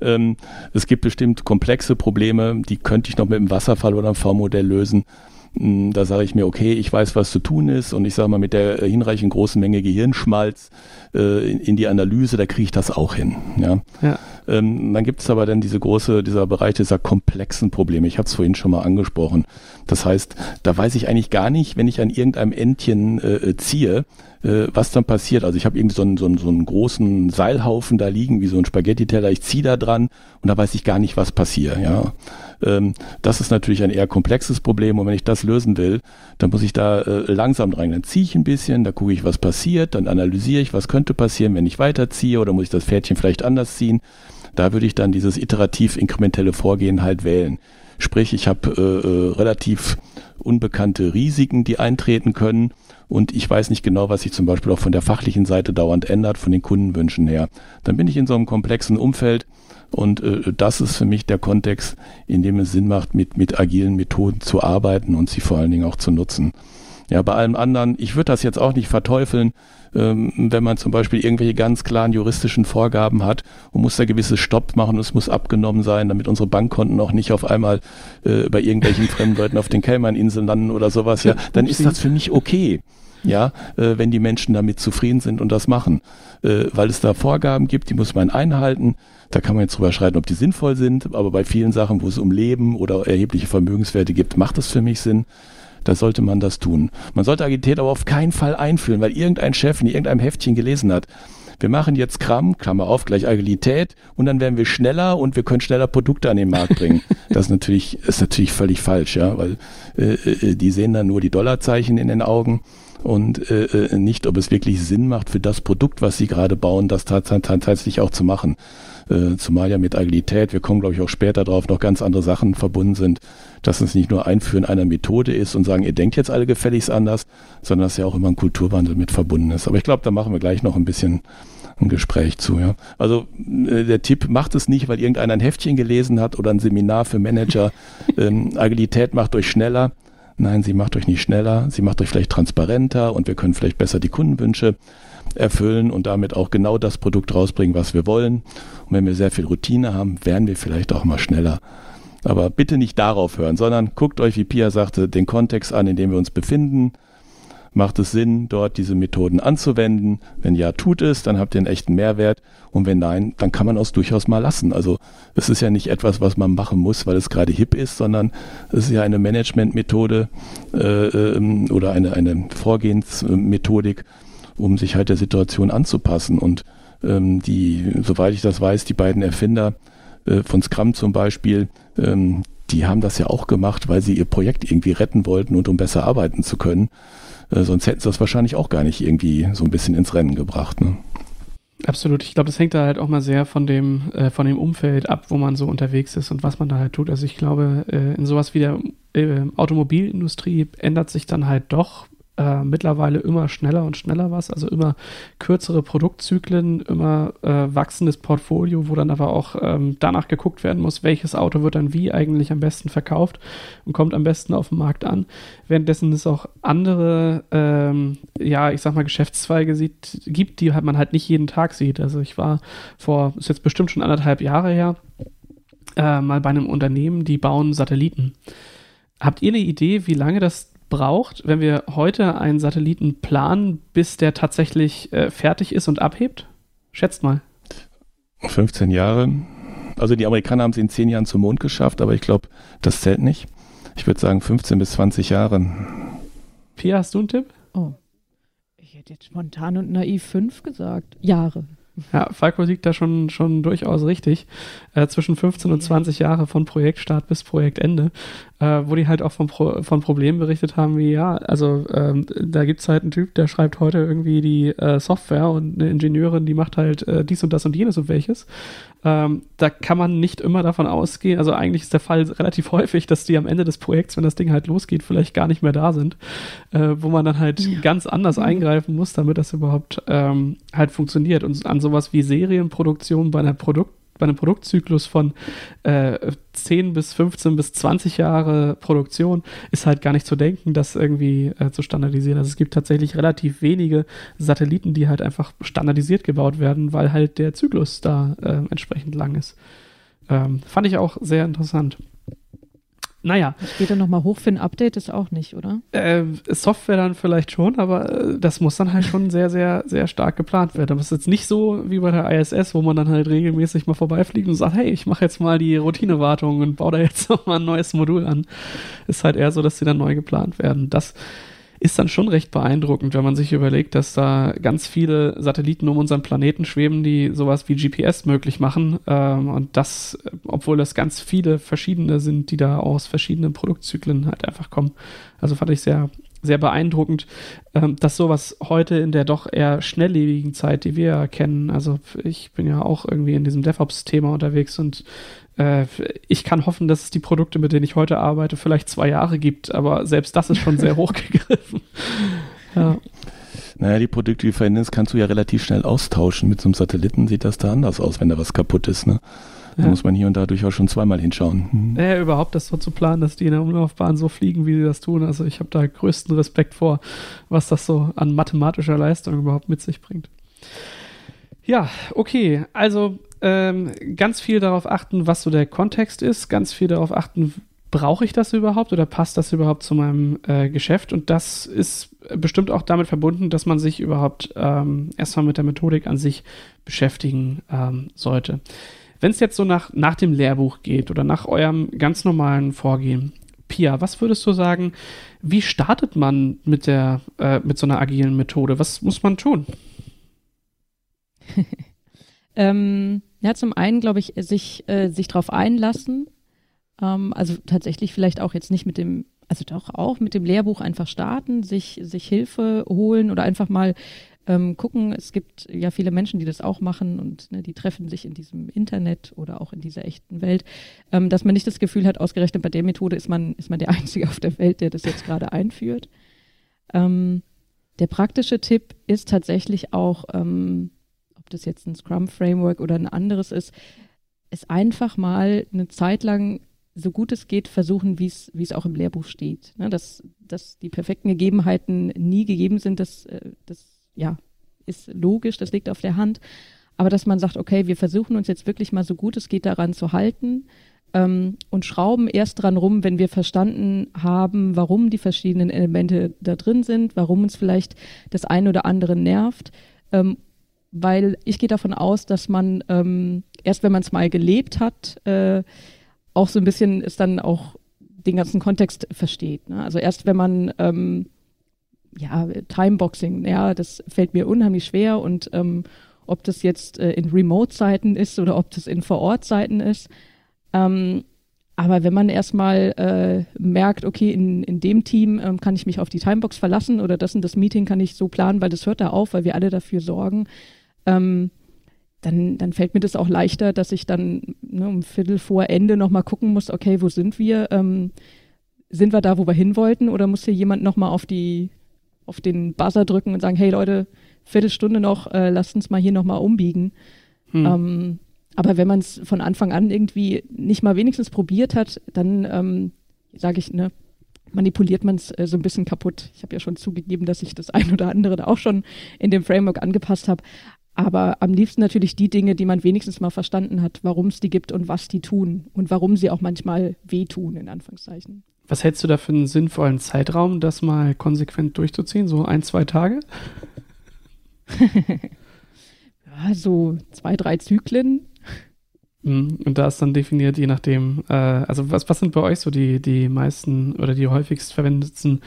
Ähm, es gibt bestimmt komplexe Probleme, die könnte ich noch mit einem Wasserfall oder einem V-Modell lösen. Hm, da sage ich mir, okay, ich weiß, was zu tun ist und ich sage mal, mit der hinreichend großen Menge Gehirnschmalz äh, in, in, die Analyse, da kriege ich das auch hin. Ja. ja. Ähm, dann gibt es aber dann diese große, dieser Bereich dieser komplexen Probleme. Ich habe es vorhin schon mal angesprochen. Das heißt, da weiß ich eigentlich gar nicht, wenn ich an irgendeinem Entchen äh, ziehe, äh, was dann passiert. Also ich habe irgendwie so einen, so, einen, so einen großen Seilhaufen da liegen, wie so ein Spaghetti-Teller. Ich ziehe da dran und da weiß ich gar nicht, was passiert. Ja. Ähm, das ist natürlich ein eher komplexes Problem und wenn ich das lösen will, dann muss ich da äh, langsam rein. Dann ziehe ich ein bisschen, da gucke ich, was passiert, dann analysiere ich, was könnte passieren, wenn ich weiterziehe oder muss ich das Pferdchen vielleicht anders ziehen. Da würde ich dann dieses iterativ inkrementelle Vorgehen halt wählen. Sprich, ich habe äh, äh, relativ unbekannte Risiken, die eintreten können und ich weiß nicht genau, was sich zum Beispiel auch von der fachlichen Seite dauernd ändert, von den Kundenwünschen her. Dann bin ich in so einem komplexen Umfeld und äh, das ist für mich der Kontext, in dem es Sinn macht, mit, mit agilen Methoden zu arbeiten und sie vor allen Dingen auch zu nutzen. Ja, bei allem anderen, ich würde das jetzt auch nicht verteufeln, ähm, wenn man zum Beispiel irgendwelche ganz klaren juristischen Vorgaben hat und muss da gewisse Stopp machen und es muss abgenommen sein, damit unsere Bankkonten auch nicht auf einmal äh, bei irgendwelchen fremden Leuten auf den Cayman-Inseln landen oder sowas, ja, dann ist das für mich okay ja, äh, wenn die Menschen damit zufrieden sind und das machen. Äh, weil es da Vorgaben gibt, die muss man einhalten. Da kann man jetzt drüber schreiten, ob die sinnvoll sind, aber bei vielen Sachen, wo es um Leben oder erhebliche Vermögenswerte gibt, macht es für mich Sinn. Da sollte man das tun. Man sollte Agilität aber auf keinen Fall einführen, weil irgendein Chef in irgendeinem Heftchen gelesen hat, wir machen jetzt Kram, Klammer auf, gleich Agilität und dann werden wir schneller und wir können schneller Produkte an den Markt bringen. Das ist natürlich, ist natürlich völlig falsch, ja, weil äh, äh die sehen dann nur die Dollarzeichen in den Augen und äh, äh, nicht, ob es wirklich Sinn macht für das Produkt, was sie gerade bauen, das tatsächlich auch zu machen. Äh, zumal ja mit Agilität, wir kommen glaube ich auch später drauf, noch ganz andere Sachen verbunden sind, dass es nicht nur Einführen einer Methode ist und sagen, ihr denkt jetzt alle gefälligst anders, sondern dass ja auch immer ein Kulturwandel mit verbunden ist. Aber ich glaube, da machen wir gleich noch ein bisschen ein Gespräch zu. Ja. Also äh, der Tipp macht es nicht, weil irgendeiner ein Heftchen gelesen hat oder ein Seminar für Manager. ähm, Agilität macht euch schneller. Nein, sie macht euch nicht schneller, sie macht euch vielleicht transparenter und wir können vielleicht besser die Kundenwünsche erfüllen und damit auch genau das Produkt rausbringen, was wir wollen. Und wenn wir sehr viel Routine haben, werden wir vielleicht auch mal schneller. Aber bitte nicht darauf hören, sondern guckt euch, wie Pia sagte, den Kontext an, in dem wir uns befinden. Macht es Sinn, dort diese Methoden anzuwenden? Wenn ja, tut es, dann habt ihr einen echten Mehrwert. Und wenn nein, dann kann man es durchaus mal lassen. Also es ist ja nicht etwas, was man machen muss, weil es gerade hip ist, sondern es ist ja eine Managementmethode äh, ähm, oder eine, eine Vorgehensmethodik, um sich halt der Situation anzupassen. Und ähm, die, soweit ich das weiß, die beiden Erfinder äh, von Scrum zum Beispiel, ähm, die haben das ja auch gemacht, weil sie ihr Projekt irgendwie retten wollten und um besser arbeiten zu können. Äh, sonst hätten sie das wahrscheinlich auch gar nicht irgendwie so ein bisschen ins Rennen gebracht. Ne? Absolut. Ich glaube, das hängt da halt auch mal sehr von dem, äh, von dem Umfeld ab, wo man so unterwegs ist und was man da halt tut. Also ich glaube, äh, in sowas wie der äh, Automobilindustrie ändert sich dann halt doch äh, mittlerweile immer schneller und schneller was, also immer kürzere Produktzyklen, immer äh, wachsendes Portfolio, wo dann aber auch ähm, danach geguckt werden muss, welches Auto wird dann wie eigentlich am besten verkauft und kommt am besten auf den Markt an. Währenddessen es auch andere, ähm, ja, ich sag mal, Geschäftszweige sieht, gibt, die halt man halt nicht jeden Tag sieht. Also ich war vor, ist jetzt bestimmt schon anderthalb Jahre her, äh, mal bei einem Unternehmen, die bauen Satelliten. Habt ihr eine Idee, wie lange das braucht, wenn wir heute einen Satelliten planen, bis der tatsächlich äh, fertig ist und abhebt? Schätzt mal. 15 Jahre. Also die Amerikaner haben es in 10 Jahren zum Mond geschafft, aber ich glaube, das zählt nicht. Ich würde sagen 15 bis 20 Jahre. Pia, hast du einen Tipp? Oh. Ich hätte jetzt spontan und naiv 5 gesagt. Jahre. Ja, Falco liegt da schon, schon durchaus richtig. Äh, zwischen 15 und 20 Jahre von Projektstart bis Projektende, äh, wo die halt auch von, Pro von Problemen berichtet haben, wie ja, also ähm, da gibt's halt einen Typ, der schreibt heute irgendwie die äh, Software und eine Ingenieurin, die macht halt äh, dies und das und jenes und welches. Ähm, da kann man nicht immer davon ausgehen, also eigentlich ist der Fall relativ häufig, dass die am Ende des Projekts, wenn das Ding halt losgeht, vielleicht gar nicht mehr da sind, äh, wo man dann halt ja. ganz anders eingreifen muss, damit das überhaupt ähm, halt funktioniert. Und an sowas wie Serienproduktion bei einer Produkt bei einem Produktzyklus von äh, 10 bis 15 bis 20 Jahre Produktion ist halt gar nicht zu denken, das irgendwie äh, zu standardisieren. Also es gibt tatsächlich relativ wenige Satelliten, die halt einfach standardisiert gebaut werden, weil halt der Zyklus da äh, entsprechend lang ist. Ähm, fand ich auch sehr interessant. Naja. Später nochmal hoch für ein Update ist auch nicht, oder? Äh, Software dann vielleicht schon, aber äh, das muss dann halt schon sehr, sehr, sehr stark geplant werden. Aber es ist jetzt nicht so wie bei der ISS, wo man dann halt regelmäßig mal vorbeifliegt und sagt, hey, ich mache jetzt mal die Routinewartung und baue da jetzt nochmal ein neues Modul an. Ist halt eher so, dass sie dann neu geplant werden. Das ist dann schon recht beeindruckend, wenn man sich überlegt, dass da ganz viele Satelliten um unseren Planeten schweben, die sowas wie GPS möglich machen. Ähm, und das, obwohl das ganz viele verschiedene sind, die da aus verschiedenen Produktzyklen halt einfach kommen. Also fand ich sehr, sehr beeindruckend, ähm, dass sowas heute in der doch eher schnelllebigen Zeit, die wir kennen, also ich bin ja auch irgendwie in diesem DevOps-Thema unterwegs und äh, ich kann hoffen, dass es die Produkte, mit denen ich heute arbeite, vielleicht zwei Jahre gibt, aber selbst das ist schon sehr hochgegriffen. ja. Naja, die Produkte, die du verwendest, kannst du ja relativ schnell austauschen. Mit so einem Satelliten sieht das da anders aus, wenn da was kaputt ist. Ne? Da ja. muss man hier und da durchaus schon zweimal hinschauen. Mhm. Ja, überhaupt das so zu planen, dass die in der Umlaufbahn so fliegen, wie sie das tun. Also ich habe da größten Respekt vor, was das so an mathematischer Leistung überhaupt mit sich bringt. Ja, okay. Also ähm, ganz viel darauf achten, was so der Kontext ist, ganz viel darauf achten, brauche ich das überhaupt oder passt das überhaupt zu meinem äh, Geschäft? Und das ist bestimmt auch damit verbunden, dass man sich überhaupt ähm, erstmal mit der Methodik an sich beschäftigen ähm, sollte. Wenn es jetzt so nach, nach dem Lehrbuch geht oder nach eurem ganz normalen Vorgehen, Pia, was würdest du sagen, wie startet man mit der, äh, mit so einer agilen Methode? Was muss man tun? ähm, ja, zum einen, glaube ich, sich, äh, sich darauf einlassen. Ähm, also tatsächlich vielleicht auch jetzt nicht mit dem, also doch auch mit dem Lehrbuch einfach starten, sich, sich Hilfe holen oder einfach mal ähm, gucken. Es gibt ja viele Menschen, die das auch machen und ne, die treffen sich in diesem Internet oder auch in dieser echten Welt, ähm, dass man nicht das Gefühl hat, ausgerechnet bei der Methode ist man, ist man der Einzige auf der Welt, der das jetzt gerade einführt. Ähm, der praktische Tipp ist tatsächlich auch, ähm, ob das jetzt ein Scrum-Framework oder ein anderes ist, es einfach mal eine Zeit lang so gut es geht versuchen, wie es auch im Lehrbuch steht. Ne, dass, dass die perfekten Gegebenheiten nie gegeben sind, das, äh, das ja, ist logisch, das liegt auf der Hand. Aber dass man sagt, okay, wir versuchen uns jetzt wirklich mal so gut es geht daran zu halten ähm, und schrauben erst dran rum, wenn wir verstanden haben, warum die verschiedenen Elemente da drin sind, warum uns vielleicht das eine oder andere nervt. Ähm, weil ich gehe davon aus, dass man ähm, erst, wenn man es mal gelebt hat, äh, auch so ein bisschen es dann auch den ganzen Kontext versteht. Ne? Also erst wenn man ähm, ja Timeboxing, ja, das fällt mir unheimlich schwer und ähm, ob das jetzt äh, in Remote-Seiten ist oder ob das in Vor-Ort-Seiten ist. Ähm, aber wenn man erstmal äh, merkt, okay, in, in dem Team ähm, kann ich mich auf die Timebox verlassen oder das und das Meeting kann ich so planen, weil das hört da auf, weil wir alle dafür sorgen, ähm, dann, dann fällt mir das auch leichter, dass ich dann ne, um Viertel vor Ende nochmal gucken muss, okay, wo sind wir? Ähm, sind wir da, wo wir hin wollten? Oder muss hier jemand nochmal auf die, auf den Buzzer drücken und sagen, hey Leute, Viertelstunde noch, äh, lasst uns mal hier nochmal umbiegen. Hm. Ähm, aber wenn man es von Anfang an irgendwie nicht mal wenigstens probiert hat, dann ähm, sage ich, ne, manipuliert man es äh, so ein bisschen kaputt. Ich habe ja schon zugegeben, dass ich das ein oder andere da auch schon in dem Framework angepasst habe. Aber am liebsten natürlich die Dinge, die man wenigstens mal verstanden hat, warum es die gibt und was die tun und warum sie auch manchmal wehtun, in Anführungszeichen. Was hältst du da für einen sinnvollen Zeitraum, das mal konsequent durchzuziehen? So ein, zwei Tage? ja, so zwei, drei Zyklen. Mhm. Und da ist dann definiert, je nachdem, äh, also was, was sind bei euch so die, die meisten oder die häufigst verwendeten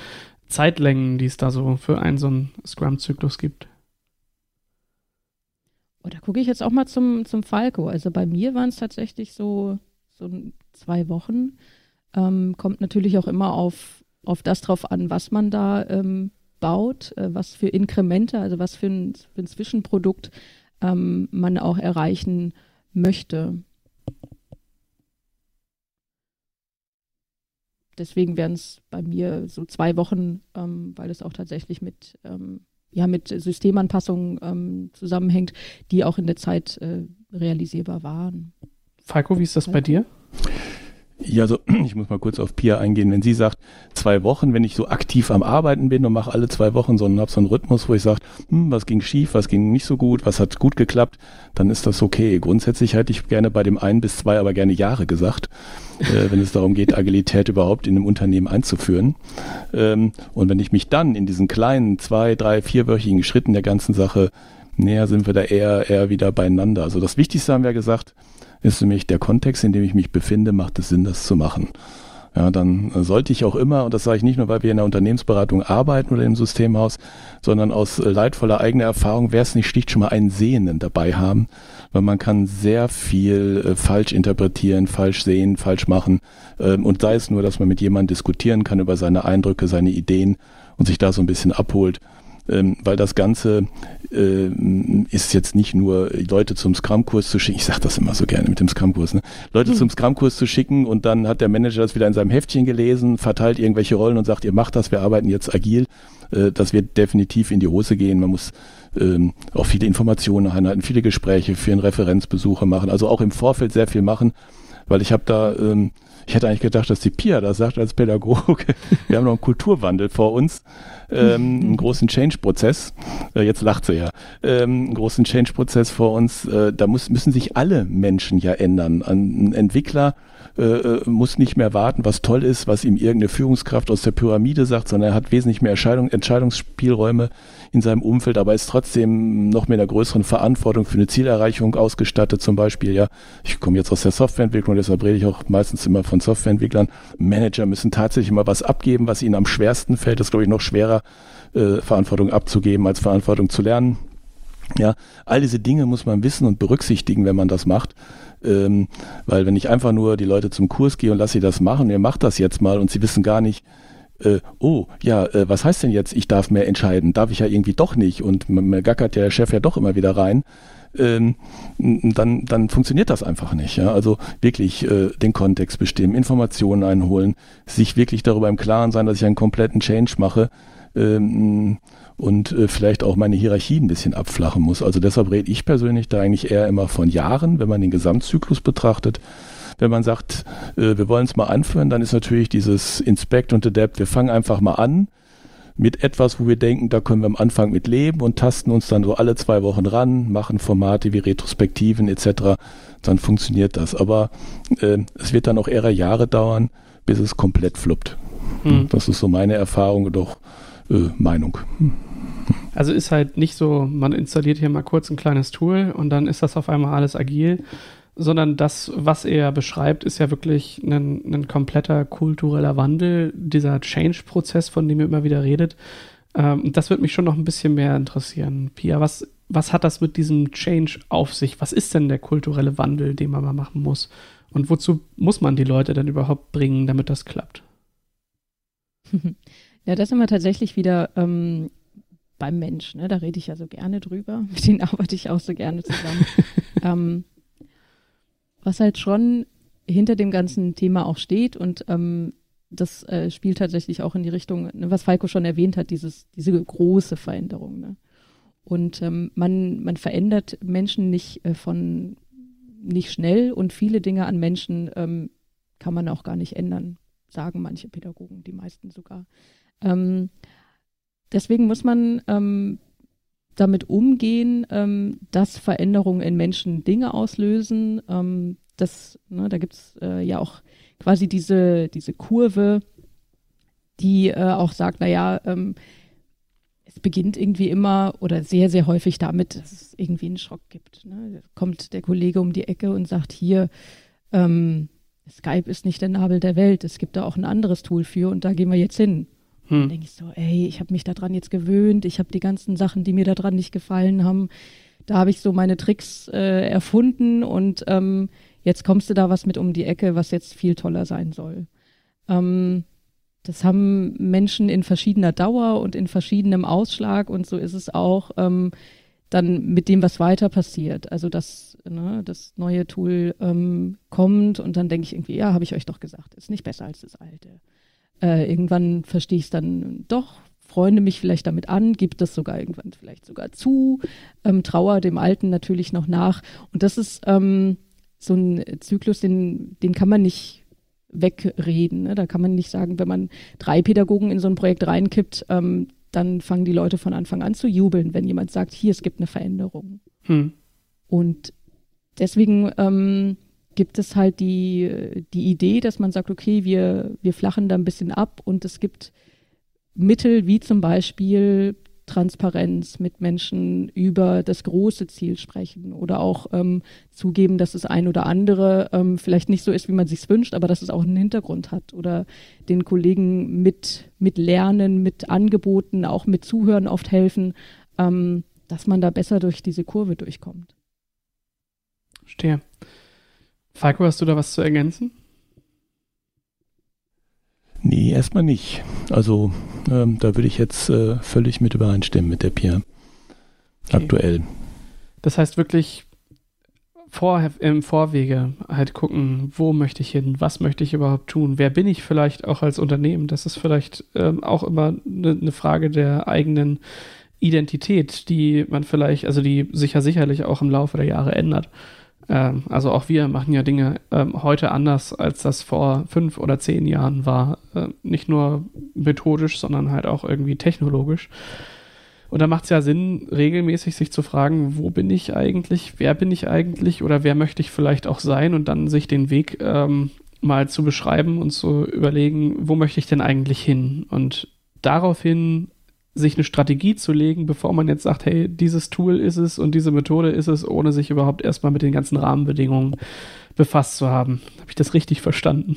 Zeitlängen, die es da so für einen so einen Scrum-Zyklus gibt? Oh, da gucke ich jetzt auch mal zum, zum Falco. Also bei mir waren es tatsächlich so, so zwei Wochen. Ähm, kommt natürlich auch immer auf, auf das drauf an, was man da ähm, baut, äh, was für Inkremente, also was für ein, für ein Zwischenprodukt ähm, man auch erreichen möchte. Deswegen wären es bei mir so zwei Wochen, ähm, weil es auch tatsächlich mit ähm, ja mit Systemanpassungen ähm, zusammenhängt, die auch in der Zeit äh, realisierbar waren. Falco, wie ist das bei dir? Ja, also ich muss mal kurz auf Pia eingehen. Wenn sie sagt, zwei Wochen, wenn ich so aktiv am Arbeiten bin und mache alle zwei Wochen so einen, hab so einen Rhythmus, wo ich sage, hm, was ging schief, was ging nicht so gut, was hat gut geklappt, dann ist das okay. Grundsätzlich hätte ich gerne bei dem ein bis zwei aber gerne Jahre gesagt, äh, wenn es darum geht, Agilität überhaupt in einem Unternehmen einzuführen. Ähm, und wenn ich mich dann in diesen kleinen zwei, drei, vierwöchigen Schritten der ganzen Sache näher sind wir da eher, eher wieder beieinander. Also das Wichtigste haben wir gesagt, ist mich der Kontext, in dem ich mich befinde, macht es Sinn, das zu machen. Ja, dann sollte ich auch immer, und das sage ich nicht nur, weil wir in der Unternehmensberatung arbeiten oder im Systemhaus, sondern aus leidvoller eigener Erfahrung, wäre es nicht schlicht schon mal einen Sehenden dabei haben, weil man kann sehr viel äh, falsch interpretieren, falsch sehen, falsch machen. Ähm, und sei es nur, dass man mit jemandem diskutieren kann über seine Eindrücke, seine Ideen und sich da so ein bisschen abholt ähm, weil das Ganze ist jetzt nicht nur Leute zum Scrum-Kurs zu schicken, ich sage das immer so gerne mit dem Scrum-Kurs, ne? Leute mhm. zum Scrum-Kurs zu schicken und dann hat der Manager das wieder in seinem Heftchen gelesen, verteilt irgendwelche Rollen und sagt, ihr macht das, wir arbeiten jetzt agil. Äh, das wird definitiv in die Hose gehen. Man muss ähm, auch viele Informationen einhalten, viele Gespräche, für Referenzbesuche machen, also auch im Vorfeld sehr viel machen, weil ich habe da ähm, ich hätte eigentlich gedacht, dass die Pia das sagt als Pädagoge. Wir haben noch einen Kulturwandel vor uns, ähm, einen großen Change-Prozess. Äh, jetzt lacht sie ja. Ähm, einen großen Change-Prozess vor uns. Äh, da muss, müssen sich alle Menschen ja ändern. Ein Entwickler äh, äh, muss nicht mehr warten, was toll ist, was ihm irgendeine Führungskraft aus der Pyramide sagt, sondern er hat wesentlich mehr Entscheidung, Entscheidungsspielräume in seinem Umfeld, aber ist trotzdem noch mit einer größeren Verantwortung für eine Zielerreichung ausgestattet. Zum Beispiel, ja, ich komme jetzt aus der Softwareentwicklung, deshalb rede ich auch meistens immer von Softwareentwicklern. Manager müssen tatsächlich immer was abgeben, was ihnen am schwersten fällt. Das ist, glaube ich, noch schwerer, äh, Verantwortung abzugeben, als Verantwortung zu lernen. Ja, all diese Dinge muss man wissen und berücksichtigen, wenn man das macht. Ähm, weil wenn ich einfach nur die Leute zum Kurs gehe und lasse sie das machen, ihr macht das jetzt mal und sie wissen gar nicht, äh, oh, ja, äh, was heißt denn jetzt, ich darf mehr entscheiden? Darf ich ja irgendwie doch nicht und mir gackert der Chef ja doch immer wieder rein. Ähm, dann, dann funktioniert das einfach nicht. Ja? Also wirklich äh, den Kontext bestimmen, Informationen einholen, sich wirklich darüber im Klaren sein, dass ich einen kompletten Change mache. Ähm, und äh, vielleicht auch meine Hierarchie ein bisschen abflachen muss. Also deshalb rede ich persönlich da eigentlich eher immer von Jahren, wenn man den Gesamtzyklus betrachtet. Wenn man sagt, äh, wir wollen es mal anführen, dann ist natürlich dieses Inspect und Adapt, wir fangen einfach mal an mit etwas, wo wir denken, da können wir am Anfang mit leben und tasten uns dann so alle zwei Wochen ran, machen Formate wie Retrospektiven etc., dann funktioniert das. Aber äh, es wird dann auch eher Jahre dauern, bis es komplett fluppt. Hm. Das ist so meine Erfahrung, doch äh, Meinung. Also ist halt nicht so, man installiert hier mal kurz ein kleines Tool und dann ist das auf einmal alles agil, sondern das, was er beschreibt, ist ja wirklich ein, ein kompletter kultureller Wandel, dieser Change-Prozess, von dem er immer wieder redet. Ähm, das würde mich schon noch ein bisschen mehr interessieren. Pia, was, was hat das mit diesem Change auf sich? Was ist denn der kulturelle Wandel, den man mal machen muss? Und wozu muss man die Leute denn überhaupt bringen, damit das klappt? Ja, das sind wir tatsächlich wieder ähm, beim Mensch. Ne? Da rede ich ja so gerne drüber. Mit denen arbeite ich auch so gerne zusammen. ähm, was halt schon hinter dem ganzen Thema auch steht und ähm, das äh, spielt tatsächlich auch in die Richtung, ne, was Falco schon erwähnt hat, dieses, diese große Veränderung. Ne? Und ähm, man, man verändert Menschen nicht äh, von nicht schnell und viele Dinge an Menschen ähm, kann man auch gar nicht ändern, sagen manche Pädagogen, die meisten sogar. Ähm, deswegen muss man ähm, damit umgehen, ähm, dass Veränderungen in Menschen Dinge auslösen. Ähm, das, ne, da gibt es äh, ja auch quasi diese, diese Kurve, die äh, auch sagt, naja, ähm, es beginnt irgendwie immer oder sehr, sehr häufig damit, dass es irgendwie einen Schock gibt. Ne? Kommt der Kollege um die Ecke und sagt, hier, ähm, Skype ist nicht der Nabel der Welt, es gibt da auch ein anderes Tool für und da gehen wir jetzt hin. Hm. Dann denke ich so, ey, ich habe mich daran jetzt gewöhnt, ich habe die ganzen Sachen, die mir daran nicht gefallen haben, da habe ich so meine Tricks äh, erfunden und ähm, jetzt kommst du da was mit um die Ecke, was jetzt viel toller sein soll. Ähm, das haben Menschen in verschiedener Dauer und in verschiedenem Ausschlag und so ist es auch ähm, dann mit dem, was weiter passiert. Also dass ne, das neue Tool ähm, kommt und dann denke ich irgendwie, ja, habe ich euch doch gesagt, ist nicht besser als das alte. Äh, irgendwann verstehe ich es dann doch, freunde mich vielleicht damit an, gibt es sogar irgendwann vielleicht sogar zu, ähm, trauer dem Alten natürlich noch nach. Und das ist ähm, so ein Zyklus, den, den kann man nicht wegreden. Ne? Da kann man nicht sagen, wenn man drei Pädagogen in so ein Projekt reinkippt, ähm, dann fangen die Leute von Anfang an zu jubeln, wenn jemand sagt, hier, es gibt eine Veränderung. Hm. Und deswegen ähm, gibt es halt die, die Idee, dass man sagt, okay, wir, wir flachen da ein bisschen ab und es gibt Mittel wie zum Beispiel Transparenz mit Menschen über das große Ziel sprechen oder auch ähm, zugeben, dass das ein oder andere ähm, vielleicht nicht so ist, wie man sich wünscht, aber dass es auch einen Hintergrund hat oder den Kollegen mit, mit Lernen, mit Angeboten, auch mit Zuhören oft helfen, ähm, dass man da besser durch diese Kurve durchkommt. Stehe. Falco, hast du da was zu ergänzen? Nee, erstmal nicht. Also ähm, da würde ich jetzt äh, völlig mit übereinstimmen mit der Pia. Okay. Aktuell. Das heißt wirklich vor, im Vorwege halt gucken, wo möchte ich hin, was möchte ich überhaupt tun, wer bin ich vielleicht auch als Unternehmen. Das ist vielleicht ähm, auch immer eine ne Frage der eigenen Identität, die man vielleicht, also die sich ja sicherlich auch im Laufe der Jahre ändert. Ähm, also auch wir machen ja Dinge ähm, heute anders, als das vor fünf oder zehn Jahren war. Äh, nicht nur methodisch, sondern halt auch irgendwie technologisch. Und da macht es ja Sinn, regelmäßig sich zu fragen, wo bin ich eigentlich, wer bin ich eigentlich oder wer möchte ich vielleicht auch sein und dann sich den Weg ähm, mal zu beschreiben und zu überlegen, wo möchte ich denn eigentlich hin? Und daraufhin sich eine Strategie zu legen, bevor man jetzt sagt, hey, dieses Tool ist es und diese Methode ist es, ohne sich überhaupt erstmal mit den ganzen Rahmenbedingungen befasst zu haben. Habe ich das richtig verstanden?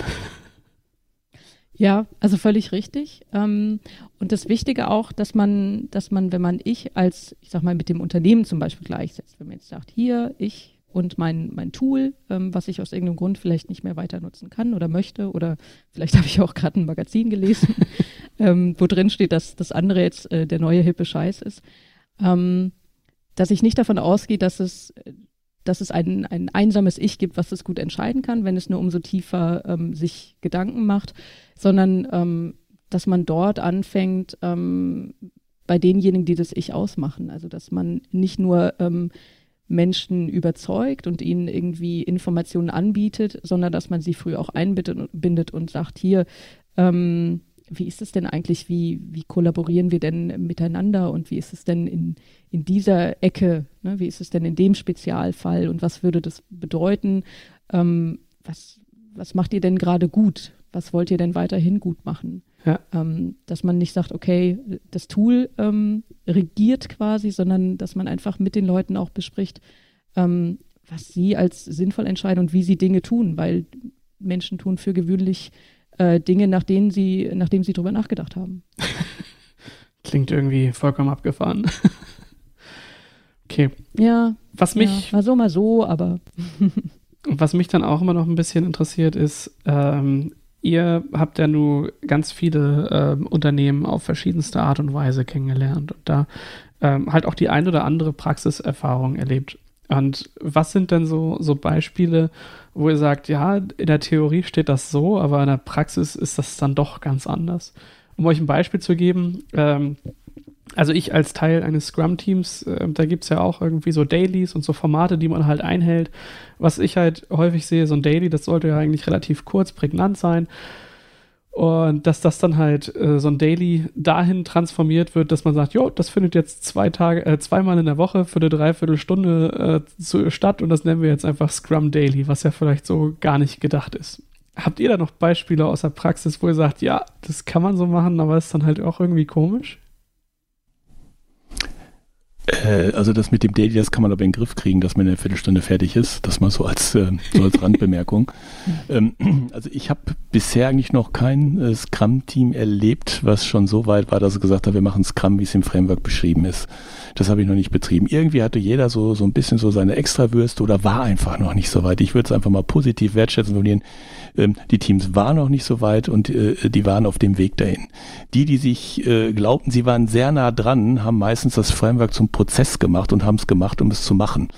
Ja, also völlig richtig. Ähm, und das Wichtige auch, dass man, dass man, wenn man ich als, ich sag mal, mit dem Unternehmen zum Beispiel gleichsetzt, wenn man jetzt sagt, hier, ich und mein, mein Tool, ähm, was ich aus irgendeinem Grund vielleicht nicht mehr weiter nutzen kann oder möchte, oder vielleicht habe ich auch gerade ein Magazin gelesen, ähm, wo drin steht, dass das andere jetzt äh, der neue hippe Scheiß ist, ähm, dass ich nicht davon ausgehe, dass es, dass es ein, ein einsames Ich gibt, was es gut entscheiden kann, wenn es nur umso tiefer ähm, sich Gedanken macht, sondern ähm, dass man dort anfängt, ähm, bei denjenigen, die das Ich ausmachen. Also dass man nicht nur ähm, Menschen überzeugt und ihnen irgendwie Informationen anbietet, sondern dass man sie früh auch einbindet und sagt, hier, ähm, wie ist es denn eigentlich, wie, wie kollaborieren wir denn miteinander und wie ist es denn in, in dieser Ecke, ne? wie ist es denn in dem Spezialfall und was würde das bedeuten? Ähm, was, was macht ihr denn gerade gut? Was wollt ihr denn weiterhin gut machen? Ja. Ähm, dass man nicht sagt, okay, das Tool ähm, regiert quasi, sondern dass man einfach mit den Leuten auch bespricht, ähm, was sie als sinnvoll entscheiden und wie sie Dinge tun, weil Menschen tun für gewöhnlich äh, Dinge, nach denen sie, nachdem sie drüber nachgedacht haben. Klingt irgendwie vollkommen abgefahren. okay. Ja. Was mich. Ja, mal so, mal so, aber. was mich dann auch immer noch ein bisschen interessiert ist, ähm, ihr habt ja nur ganz viele ähm, Unternehmen auf verschiedenste Art und Weise kennengelernt und da ähm, halt auch die ein oder andere Praxiserfahrung erlebt. Und was sind denn so, so Beispiele, wo ihr sagt, ja, in der Theorie steht das so, aber in der Praxis ist das dann doch ganz anders? Um euch ein Beispiel zu geben, ähm, also ich als Teil eines Scrum-Teams, äh, da gibt es ja auch irgendwie so Dailies und so Formate, die man halt einhält. Was ich halt häufig sehe, so ein Daily, das sollte ja eigentlich relativ kurz, prägnant sein. Und dass das dann halt äh, so ein Daily dahin transformiert wird, dass man sagt, jo, das findet jetzt zwei Tage, äh, zweimal in der Woche für eine Dreiviertelstunde äh, zu, statt und das nennen wir jetzt einfach Scrum Daily, was ja vielleicht so gar nicht gedacht ist. Habt ihr da noch Beispiele aus der Praxis, wo ihr sagt, ja, das kann man so machen, aber ist dann halt auch irgendwie komisch? Äh, also das mit dem Daily, das kann man aber in den Griff kriegen, dass man in einer Viertelstunde fertig ist. Das mal so als, äh, so als Randbemerkung. ähm, also ich habe bisher eigentlich noch kein äh, Scrum-Team erlebt, was schon so weit war, dass es gesagt hat, wir machen Scrum, wie es im Framework beschrieben ist. Das habe ich noch nicht betrieben. Irgendwie hatte jeder so, so ein bisschen so seine Extrawürste oder war einfach noch nicht so weit. Ich würde es einfach mal positiv wertschätzen formulieren. Ähm, die Teams waren noch nicht so weit und äh, die waren auf dem Weg dahin. Die, die sich äh, glaubten, sie waren sehr nah dran, haben meistens das Framework zum Prozess gemacht und haben es gemacht, um es zu machen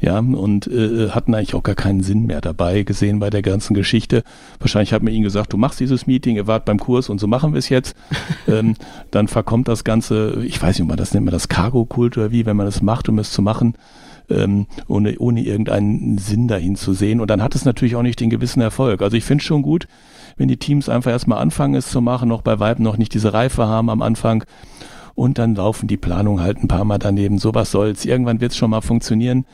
ja, und äh, hatten eigentlich auch gar keinen Sinn mehr dabei gesehen bei der ganzen Geschichte. Wahrscheinlich hat man ihnen gesagt, du machst dieses Meeting, ihr wart beim Kurs und so machen wir es jetzt. ähm, dann verkommt das Ganze, ich weiß nicht, ob man das nennt man das Cargo-Kult oder wie, wenn man das macht, um es zu machen, ähm, ohne, ohne irgendeinen Sinn dahin zu sehen. Und dann hat es natürlich auch nicht den gewissen Erfolg. Also ich finde es schon gut, wenn die Teams einfach erstmal anfangen, es zu machen, noch bei Weitem noch nicht diese Reife haben am Anfang. Und dann laufen die Planungen halt ein paar Mal daneben. Sowas soll's. Irgendwann wird es schon mal funktionieren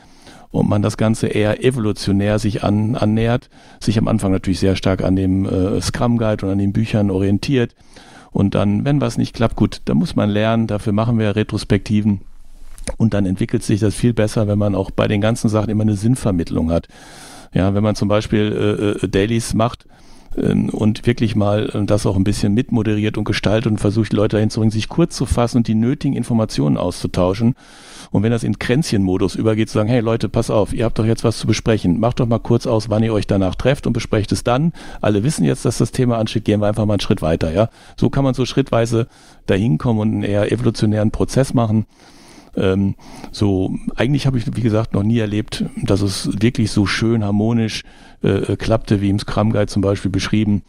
und man das Ganze eher evolutionär sich an, annähert, sich am Anfang natürlich sehr stark an dem äh, Scrum Guide und an den Büchern orientiert. Und dann, wenn was nicht klappt, gut, da muss man lernen, dafür machen wir Retrospektiven und dann entwickelt sich das viel besser, wenn man auch bei den ganzen Sachen immer eine Sinnvermittlung hat. Ja, wenn man zum Beispiel äh, äh Dailies macht, ähm, und wirklich mal äh, das auch ein bisschen mitmoderiert und gestaltet und versucht, Leute dahin zu bringen, sich kurz zu fassen und die nötigen Informationen auszutauschen. Und wenn das in Kränzchenmodus übergeht, zu sagen, hey Leute, pass auf, ihr habt doch jetzt was zu besprechen. Macht doch mal kurz aus, wann ihr euch danach trefft und besprecht es dann. Alle wissen jetzt, dass das Thema ansteht, gehen wir einfach mal einen Schritt weiter, ja. So kann man so schrittweise dahin kommen und einen eher evolutionären Prozess machen. Ähm, so, eigentlich habe ich, wie gesagt, noch nie erlebt, dass es wirklich so schön harmonisch äh, klappte, wie im Scrum Guide zum Beispiel beschrieben.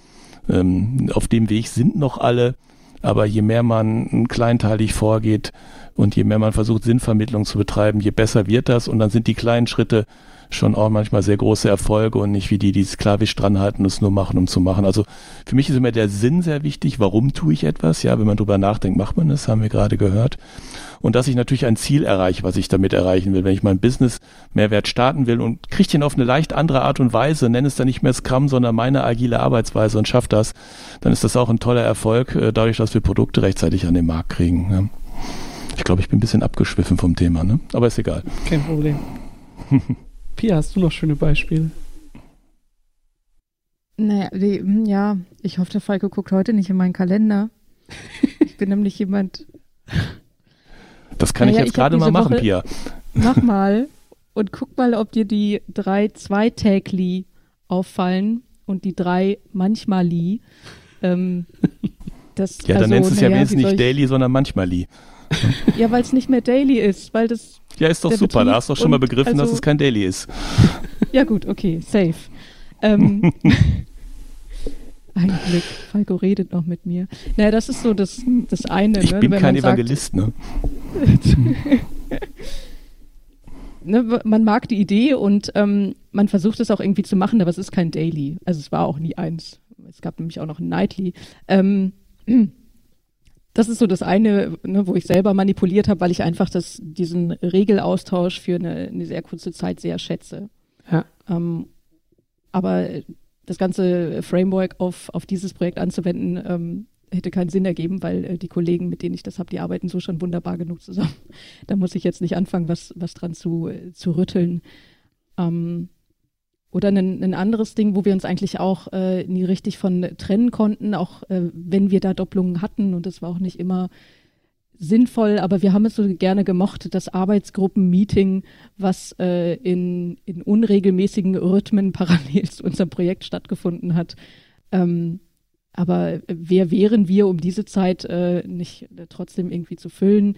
Ähm, auf dem Weg sind noch alle, aber je mehr man kleinteilig vorgeht und je mehr man versucht, Sinnvermittlung zu betreiben, je besser wird das und dann sind die kleinen Schritte schon auch manchmal sehr große Erfolge und nicht wie die, die sklavisch dranhalten und es nur machen, um zu machen. Also für mich ist immer der Sinn sehr wichtig. Warum tue ich etwas? Ja, wenn man drüber nachdenkt, macht man es, haben wir gerade gehört. Und dass ich natürlich ein Ziel erreiche, was ich damit erreichen will. Wenn ich mein Business Mehrwert starten will und kriege den auf eine leicht andere Art und Weise, nenne es dann nicht mehr Scrum, sondern meine agile Arbeitsweise und schaffe das, dann ist das auch ein toller Erfolg, äh, dadurch, dass wir Produkte rechtzeitig an den Markt kriegen. Ja. Ich glaube, ich bin ein bisschen abgeschwiffen vom Thema, ne? aber ist egal. Kein Problem. Pia, hast du noch schöne Beispiele? Naja, die, hm, ja, ich hoffe, der Falco guckt heute nicht in meinen Kalender. Ich bin nämlich jemand. Das kann naja, ich jetzt gerade mal machen, Woche, Pia. Mach mal und guck mal, ob dir die drei zweitägli auffallen und die drei manchmali. Ähm, das, ja, dann also, nennst du es ja wenigstens nicht Daily, sondern manchmali. Ja, weil es nicht mehr Daily ist, weil das ja, ist doch super. Betrieb da hast du doch schon mal begriffen, also, dass es kein Daily ist. Ja, gut, okay, safe. Ähm, ein Glück, Falco redet noch mit mir. Naja, das ist so das, das eine. Ich ne, bin kein Evangelist, sagt, ne? ne? Man mag die Idee und ähm, man versucht es auch irgendwie zu machen, aber es ist kein Daily. Also es war auch nie eins. Es gab nämlich auch noch ein Nightly. Ähm, das ist so das eine, ne, wo ich selber manipuliert habe, weil ich einfach das, diesen Regelaustausch für eine, eine sehr kurze Zeit sehr schätze. Ja. Ähm, aber das ganze Framework auf, auf dieses Projekt anzuwenden, ähm, hätte keinen Sinn ergeben, weil äh, die Kollegen, mit denen ich das habe, die arbeiten so schon wunderbar genug zusammen. da muss ich jetzt nicht anfangen, was, was dran zu, äh, zu rütteln. Ähm, oder ein, ein anderes Ding, wo wir uns eigentlich auch äh, nie richtig von trennen konnten, auch äh, wenn wir da Doppelungen hatten und das war auch nicht immer sinnvoll, aber wir haben es so gerne gemocht, das Arbeitsgruppen-Meeting, was äh, in, in unregelmäßigen Rhythmen parallel zu unserem Projekt stattgefunden hat. Ähm, aber wer wären wir, um diese Zeit äh, nicht äh, trotzdem irgendwie zu füllen?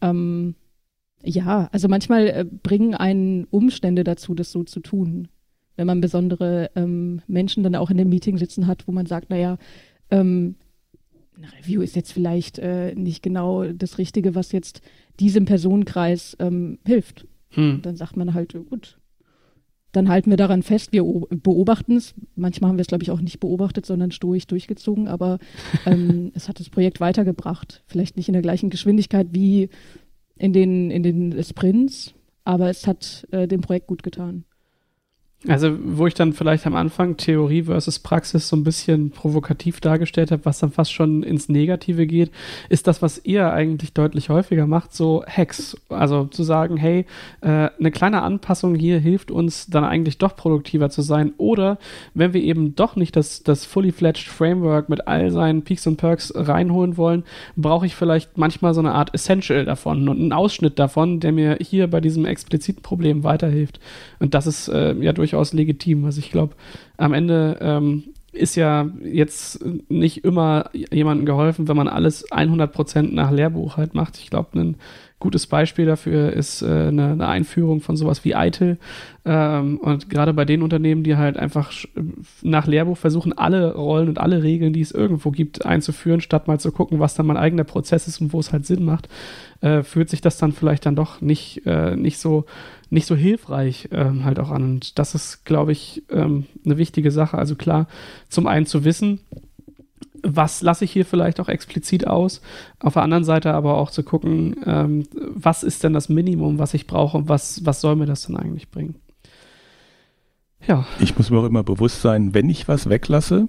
Ähm, ja, also manchmal äh, bringen einen Umstände dazu, das so zu tun wenn man besondere ähm, Menschen dann auch in dem Meeting sitzen hat, wo man sagt, naja, ähm, eine Review ist jetzt vielleicht äh, nicht genau das Richtige, was jetzt diesem Personenkreis ähm, hilft. Hm. dann sagt man halt, gut, dann halten wir daran fest, wir beobachten es. Manchmal haben wir es, glaube ich, auch nicht beobachtet, sondern stoisch durchgezogen, aber ähm, es hat das Projekt weitergebracht. Vielleicht nicht in der gleichen Geschwindigkeit wie in den, in den Sprints, aber es hat äh, dem Projekt gut getan. Also, wo ich dann vielleicht am Anfang Theorie versus Praxis so ein bisschen provokativ dargestellt habe, was dann fast schon ins Negative geht, ist das, was ihr eigentlich deutlich häufiger macht, so Hacks. Also zu sagen, hey, äh, eine kleine Anpassung hier hilft uns dann eigentlich doch produktiver zu sein. Oder wenn wir eben doch nicht das, das fully fledged Framework mit all seinen Peaks und Perks reinholen wollen, brauche ich vielleicht manchmal so eine Art Essential davon und einen Ausschnitt davon, der mir hier bei diesem expliziten Problem weiterhilft. Und das ist äh, ja durch durchaus legitim. Also ich glaube, am Ende ähm, ist ja jetzt nicht immer jemandem geholfen, wenn man alles 100% nach Lehrbuch halt macht. Ich glaube, ein gutes Beispiel dafür ist äh, eine, eine, Einführung von sowas wie ITIL. Ähm, und gerade bei den Unternehmen, die halt einfach nach Lehrbuch versuchen, alle Rollen und alle Regeln, die es irgendwo gibt, einzuführen, statt mal zu gucken, was dann mein eigener Prozess ist und wo es halt Sinn macht, äh, fühlt sich das dann vielleicht dann doch nicht, äh, nicht so nicht so hilfreich ähm, halt auch an. Und das ist, glaube ich, ähm, eine wichtige Sache. Also klar, zum einen zu wissen, was lasse ich hier vielleicht auch explizit aus. Auf der anderen Seite aber auch zu gucken, ähm, was ist denn das Minimum, was ich brauche und was, was soll mir das denn eigentlich bringen. Ja. Ich muss mir auch immer bewusst sein, wenn ich was weglasse,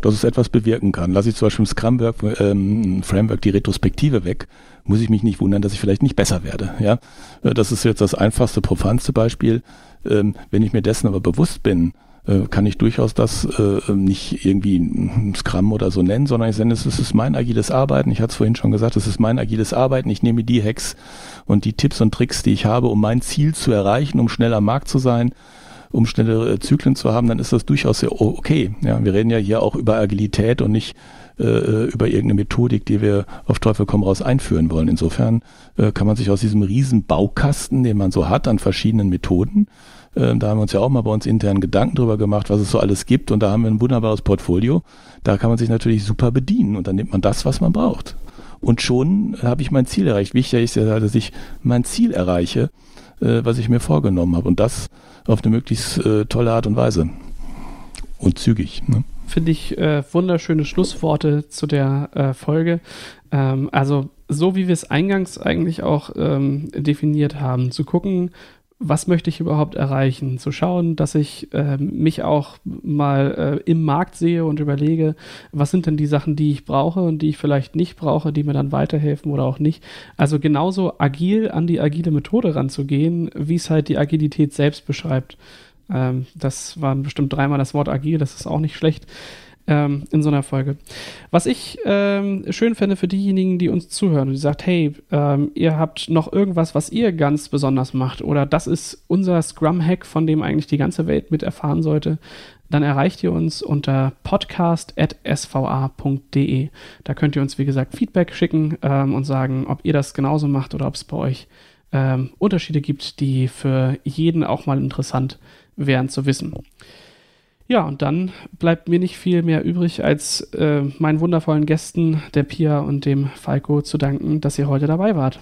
dass es etwas bewirken kann. Lasse ich zum Beispiel im Scrum-Framework ähm, die Retrospektive weg, muss ich mich nicht wundern, dass ich vielleicht nicht besser werde. Ja, äh, Das ist jetzt das einfachste, profanste Beispiel. Ähm, wenn ich mir dessen aber bewusst bin, äh, kann ich durchaus das äh, nicht irgendwie Scrum oder so nennen, sondern ich sende es, es ist mein agiles Arbeiten. Ich hatte es vorhin schon gesagt, es ist mein agiles Arbeiten. Ich nehme die Hacks und die Tipps und Tricks, die ich habe, um mein Ziel zu erreichen, um schneller am Markt zu sein um schnellere Zyklen zu haben, dann ist das durchaus sehr okay. Ja, wir reden ja hier auch über Agilität und nicht äh, über irgendeine Methodik, die wir auf Teufel komm raus einführen wollen. Insofern äh, kann man sich aus diesem riesen Baukasten, den man so hat an verschiedenen Methoden, äh, da haben wir uns ja auch mal bei uns intern Gedanken drüber gemacht, was es so alles gibt und da haben wir ein wunderbares Portfolio. Da kann man sich natürlich super bedienen und dann nimmt man das, was man braucht. Und schon habe ich mein Ziel erreicht. Wichtig ist ja, dass ich mein Ziel erreiche, äh, was ich mir vorgenommen habe. Und das auf eine möglichst äh, tolle Art und Weise. Und zügig. Ne? Finde ich äh, wunderschöne Schlussworte zu der äh, Folge. Ähm, also, so wie wir es eingangs eigentlich auch ähm, definiert haben, zu gucken, was möchte ich überhaupt erreichen? Zu schauen, dass ich äh, mich auch mal äh, im Markt sehe und überlege, was sind denn die Sachen, die ich brauche und die ich vielleicht nicht brauche, die mir dann weiterhelfen oder auch nicht. Also genauso agil an die agile Methode ranzugehen, wie es halt die Agilität selbst beschreibt. Ähm, das waren bestimmt dreimal das Wort agil, das ist auch nicht schlecht ähm, in so einer Folge. Was ich ähm, schön fände für diejenigen, die uns zuhören und die sagt, hey, ähm, ihr habt noch irgendwas, was ihr ganz besonders macht oder das ist unser Scrum-Hack, von dem eigentlich die ganze Welt mit erfahren sollte, dann erreicht ihr uns unter podcast.sva.de. Da könnt ihr uns, wie gesagt, Feedback schicken ähm, und sagen, ob ihr das genauso macht oder ob es bei euch ähm, Unterschiede gibt, die für jeden auch mal interessant wären zu wissen. Ja, und dann bleibt mir nicht viel mehr übrig, als äh, meinen wundervollen Gästen, der Pia und dem Falco, zu danken, dass ihr heute dabei wart.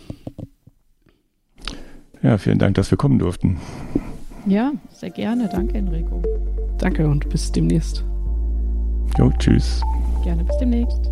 Ja, vielen Dank, dass wir kommen durften. Ja, sehr gerne. Danke, Enrico. Danke und bis demnächst. Jo, tschüss. Gerne bis demnächst.